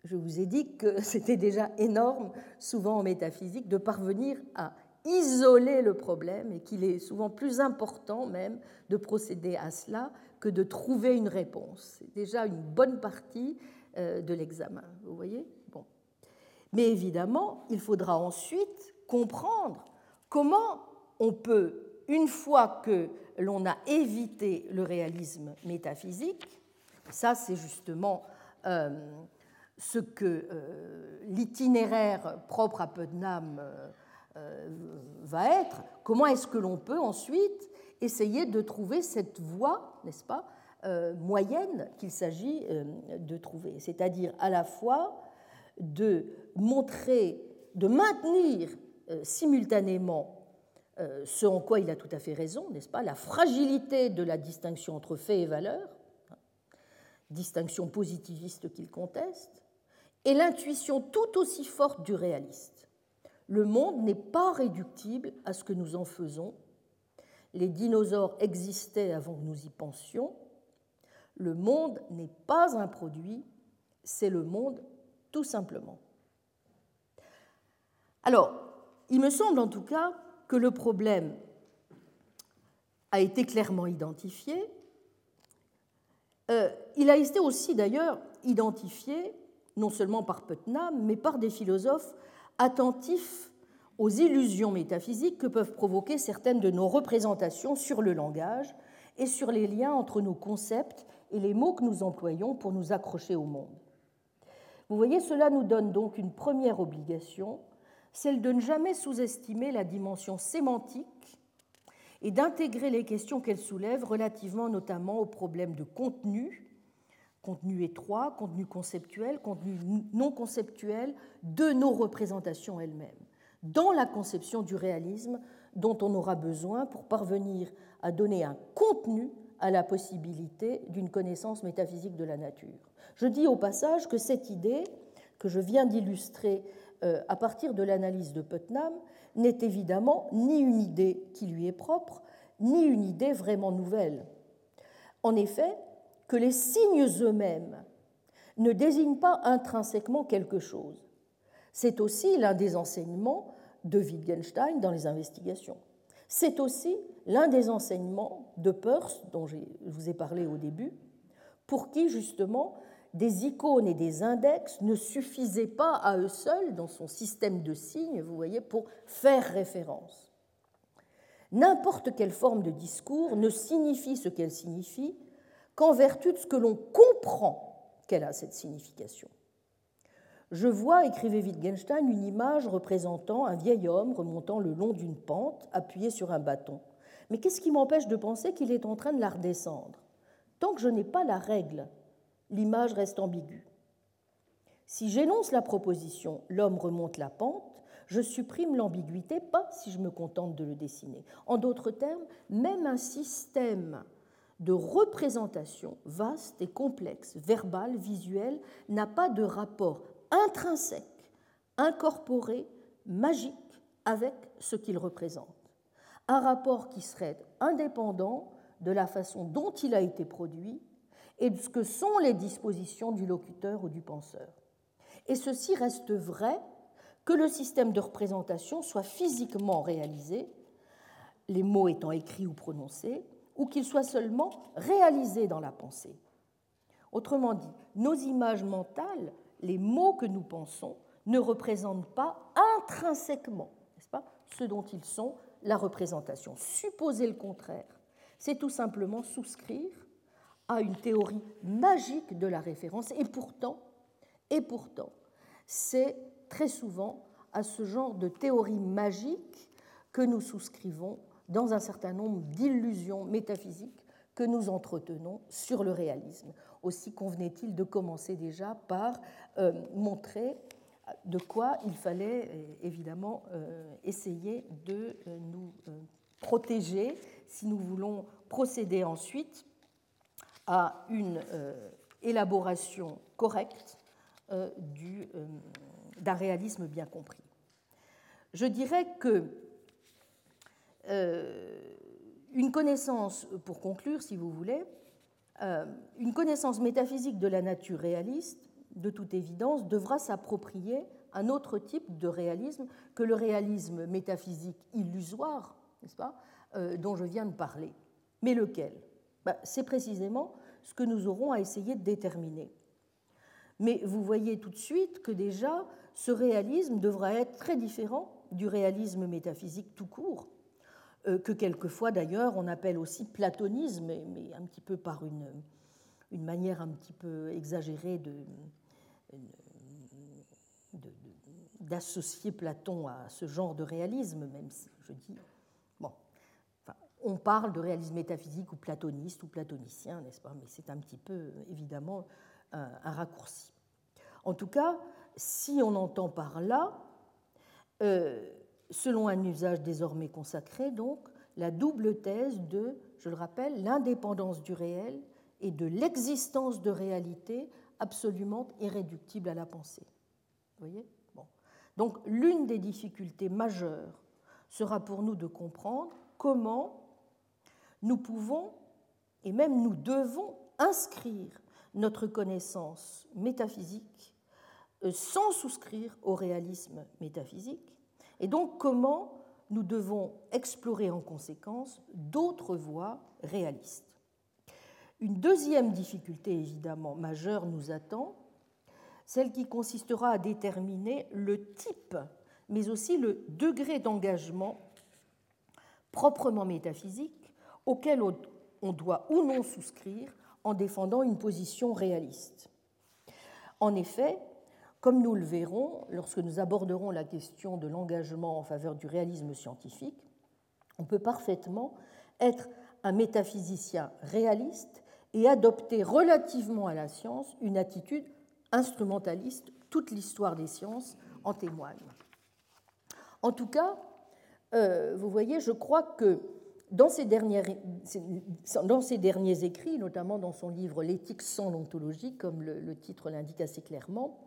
Je vous ai dit que c'était déjà énorme, souvent en métaphysique, de parvenir à isoler le problème et qu'il est souvent plus important même de procéder à cela que de trouver une réponse. C'est déjà une bonne partie euh, de l'examen, vous voyez? Bon. Mais évidemment, il faudra ensuite comprendre comment on peut, une fois que l'on a évité le réalisme métaphysique, ça c'est justement euh, ce que euh, l'itinéraire propre à Putnam va être, comment est-ce que l'on peut ensuite essayer de trouver cette voie, n'est-ce pas, euh, moyenne qu'il s'agit euh, de trouver, c'est-à-dire à la fois de montrer, de maintenir euh, simultanément ce en quoi il a tout à fait raison, n'est-ce pas, la fragilité de la distinction entre fait et valeur, distinction positiviste qu'il conteste, et l'intuition tout aussi forte du réaliste. Le monde n'est pas réductible à ce que nous en faisons les dinosaures existaient avant que nous y pensions, le monde n'est pas un produit, c'est le monde tout simplement. Alors, il me semble en tout cas que le problème a été clairement identifié. Euh, il a été aussi d'ailleurs identifié non seulement par Putnam, mais par des philosophes attentifs aux illusions métaphysiques que peuvent provoquer certaines de nos représentations sur le langage et sur les liens entre nos concepts et les mots que nous employons pour nous accrocher au monde. Vous voyez, cela nous donne donc une première obligation, celle de ne jamais sous-estimer la dimension sémantique et d'intégrer les questions qu'elle soulève relativement notamment aux problèmes de contenu, contenu étroit, contenu conceptuel, contenu non conceptuel de nos représentations elles-mêmes dans la conception du réalisme dont on aura besoin pour parvenir à donner un contenu à la possibilité d'une connaissance métaphysique de la nature. Je dis au passage que cette idée, que je viens d'illustrer euh, à partir de l'analyse de Putnam, n'est évidemment ni une idée qui lui est propre, ni une idée vraiment nouvelle. En effet, que les signes eux-mêmes ne désignent pas intrinsèquement quelque chose. C'est aussi l'un des enseignements de Wittgenstein dans les investigations. C'est aussi l'un des enseignements de Peirce, dont je vous ai parlé au début, pour qui justement des icônes et des index ne suffisaient pas à eux seuls dans son système de signes, vous voyez, pour faire référence. N'importe quelle forme de discours ne signifie ce qu'elle signifie qu'en vertu de ce que l'on comprend qu'elle a cette signification. Je vois, écrivait Wittgenstein, une image représentant un vieil homme remontant le long d'une pente, appuyé sur un bâton. Mais qu'est-ce qui m'empêche de penser qu'il est en train de la redescendre? Tant que je n'ai pas la règle, l'image reste ambiguë. Si j'énonce la proposition l'homme remonte la pente, je supprime l'ambiguïté, pas si je me contente de le dessiner. En d'autres termes, même un système de représentation vaste et complexe, verbal, visuel, n'a pas de rapport intrinsèque, incorporé, magique avec ce qu'il représente. Un rapport qui serait indépendant de la façon dont il a été produit et de ce que sont les dispositions du locuteur ou du penseur. Et ceci reste vrai que le système de représentation soit physiquement réalisé, les mots étant écrits ou prononcés, ou qu'il soit seulement réalisé dans la pensée. Autrement dit, nos images mentales les mots que nous pensons ne représentent pas intrinsèquement, ce dont ils sont la représentation. Supposer le contraire, c'est tout simplement souscrire à une théorie magique de la référence, et pourtant, c'est très souvent à ce genre de théorie magique que nous souscrivons dans un certain nombre d'illusions métaphysiques que nous entretenons sur le réalisme. Aussi convenait-il de commencer déjà par euh, montrer de quoi il fallait euh, évidemment euh, essayer de nous protéger si nous voulons procéder ensuite à une élaboration correcte d'un réalisme bien compris. Je dirais que une connaissance, pour conclure si vous voulez, euh, une connaissance métaphysique de la nature réaliste, de toute évidence, devra s'approprier un autre type de réalisme que le réalisme métaphysique illusoire, n'est-ce pas, euh, dont je viens de parler. Mais lequel? Bah, C'est précisément ce que nous aurons à essayer de déterminer. Mais vous voyez tout de suite que déjà, ce réalisme devra être très différent du réalisme métaphysique tout court, euh, que quelquefois d'ailleurs on appelle aussi platonisme, mais un petit peu par une, une manière un petit peu exagérée de, d'associer Platon à ce genre de réalisme, même si je dis, bon, on parle de réalisme métaphysique ou platoniste ou platonicien, n'est-ce pas Mais c'est un petit peu, évidemment, un, raccourci. En tout cas, si on entend par là, euh, selon un usage désormais consacré, donc, la double thèse de, je le rappelle, l'indépendance du réel et de l'existence de réalité absolument irréductible à la pensée. Voyez? Donc l'une des difficultés majeures sera pour nous de comprendre comment nous pouvons et même nous devons inscrire notre connaissance métaphysique euh, sans souscrire au réalisme métaphysique, et donc comment nous devons explorer en conséquence d'autres voies réalistes? Une deuxième difficulté évidemment majeure nous attend, celle qui consistera à déterminer le type, mais aussi le degré d'engagement proprement métaphysique auquel on doit ou non souscrire en défendant une position réaliste. En effet, comme nous le verrons lorsque nous aborderons la question de l'engagement en faveur du réalisme scientifique, on peut parfaitement être un métaphysicien réaliste et adopter relativement à la science une attitude instrumentaliste. Toute l'histoire des sciences en témoigne. En tout cas, euh, vous voyez, je crois que dans ses, dans ses, derniers écrits, notamment dans son livre L'éthique sans l'ontologie, comme le, titre l'indique assez clairement,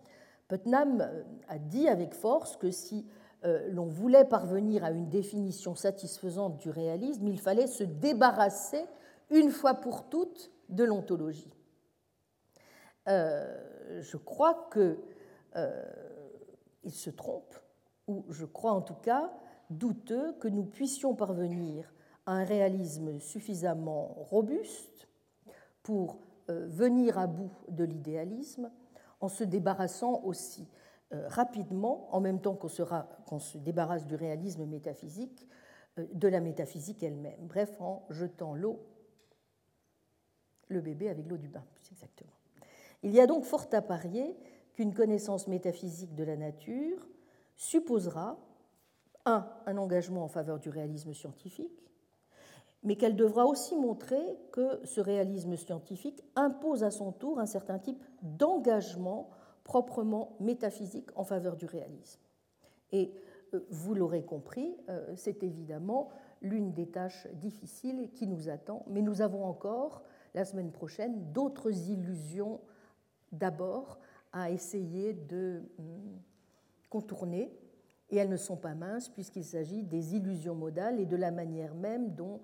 Putnam euh, a dit avec force que si euh, l'on voulait parvenir à une définition satisfaisante du réalisme, il fallait se débarrasser une fois pour toutes de l'ontologie. Euh, je crois qu'il euh, se trompe, ou je crois en tout cas douteux que nous puissions parvenir à un réalisme suffisamment robuste pour venir à bout de l'idéalisme en se débarrassant aussi rapidement, en même temps qu'on se débarrasse du réalisme métaphysique, de la métaphysique elle-même. Bref, en jetant l'eau le bébé avec l'eau du bain, exactement. Il y a donc fort à parier qu'une connaissance métaphysique de la nature supposera, un, un engagement en faveur du réalisme scientifique, mais qu'elle devra aussi montrer que ce réalisme scientifique impose à son tour un certain type d'engagement proprement métaphysique en faveur du réalisme. Et euh, vous l'aurez compris, euh, c'est évidemment l'une des tâches difficiles qui nous attend, mais nous avons encore la semaine prochaine d'autres illusions d'abord à essayer de hum, contourner. Et elles ne sont pas minces puisqu'il s'agit des illusions modales et de la manière même dont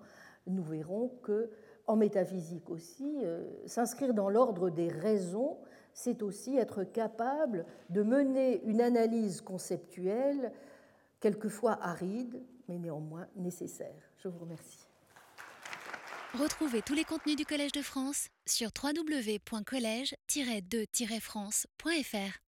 nous verrons que, en métaphysique aussi, euh, s'inscrire dans l'ordre des raisons, c'est aussi être capable de mener une analyse conceptuelle, quelquefois aride, mais néanmoins nécessaire. Je vous remercie. Retrouvez tous les contenus du Collège de France sur www.colège-2-france.fr.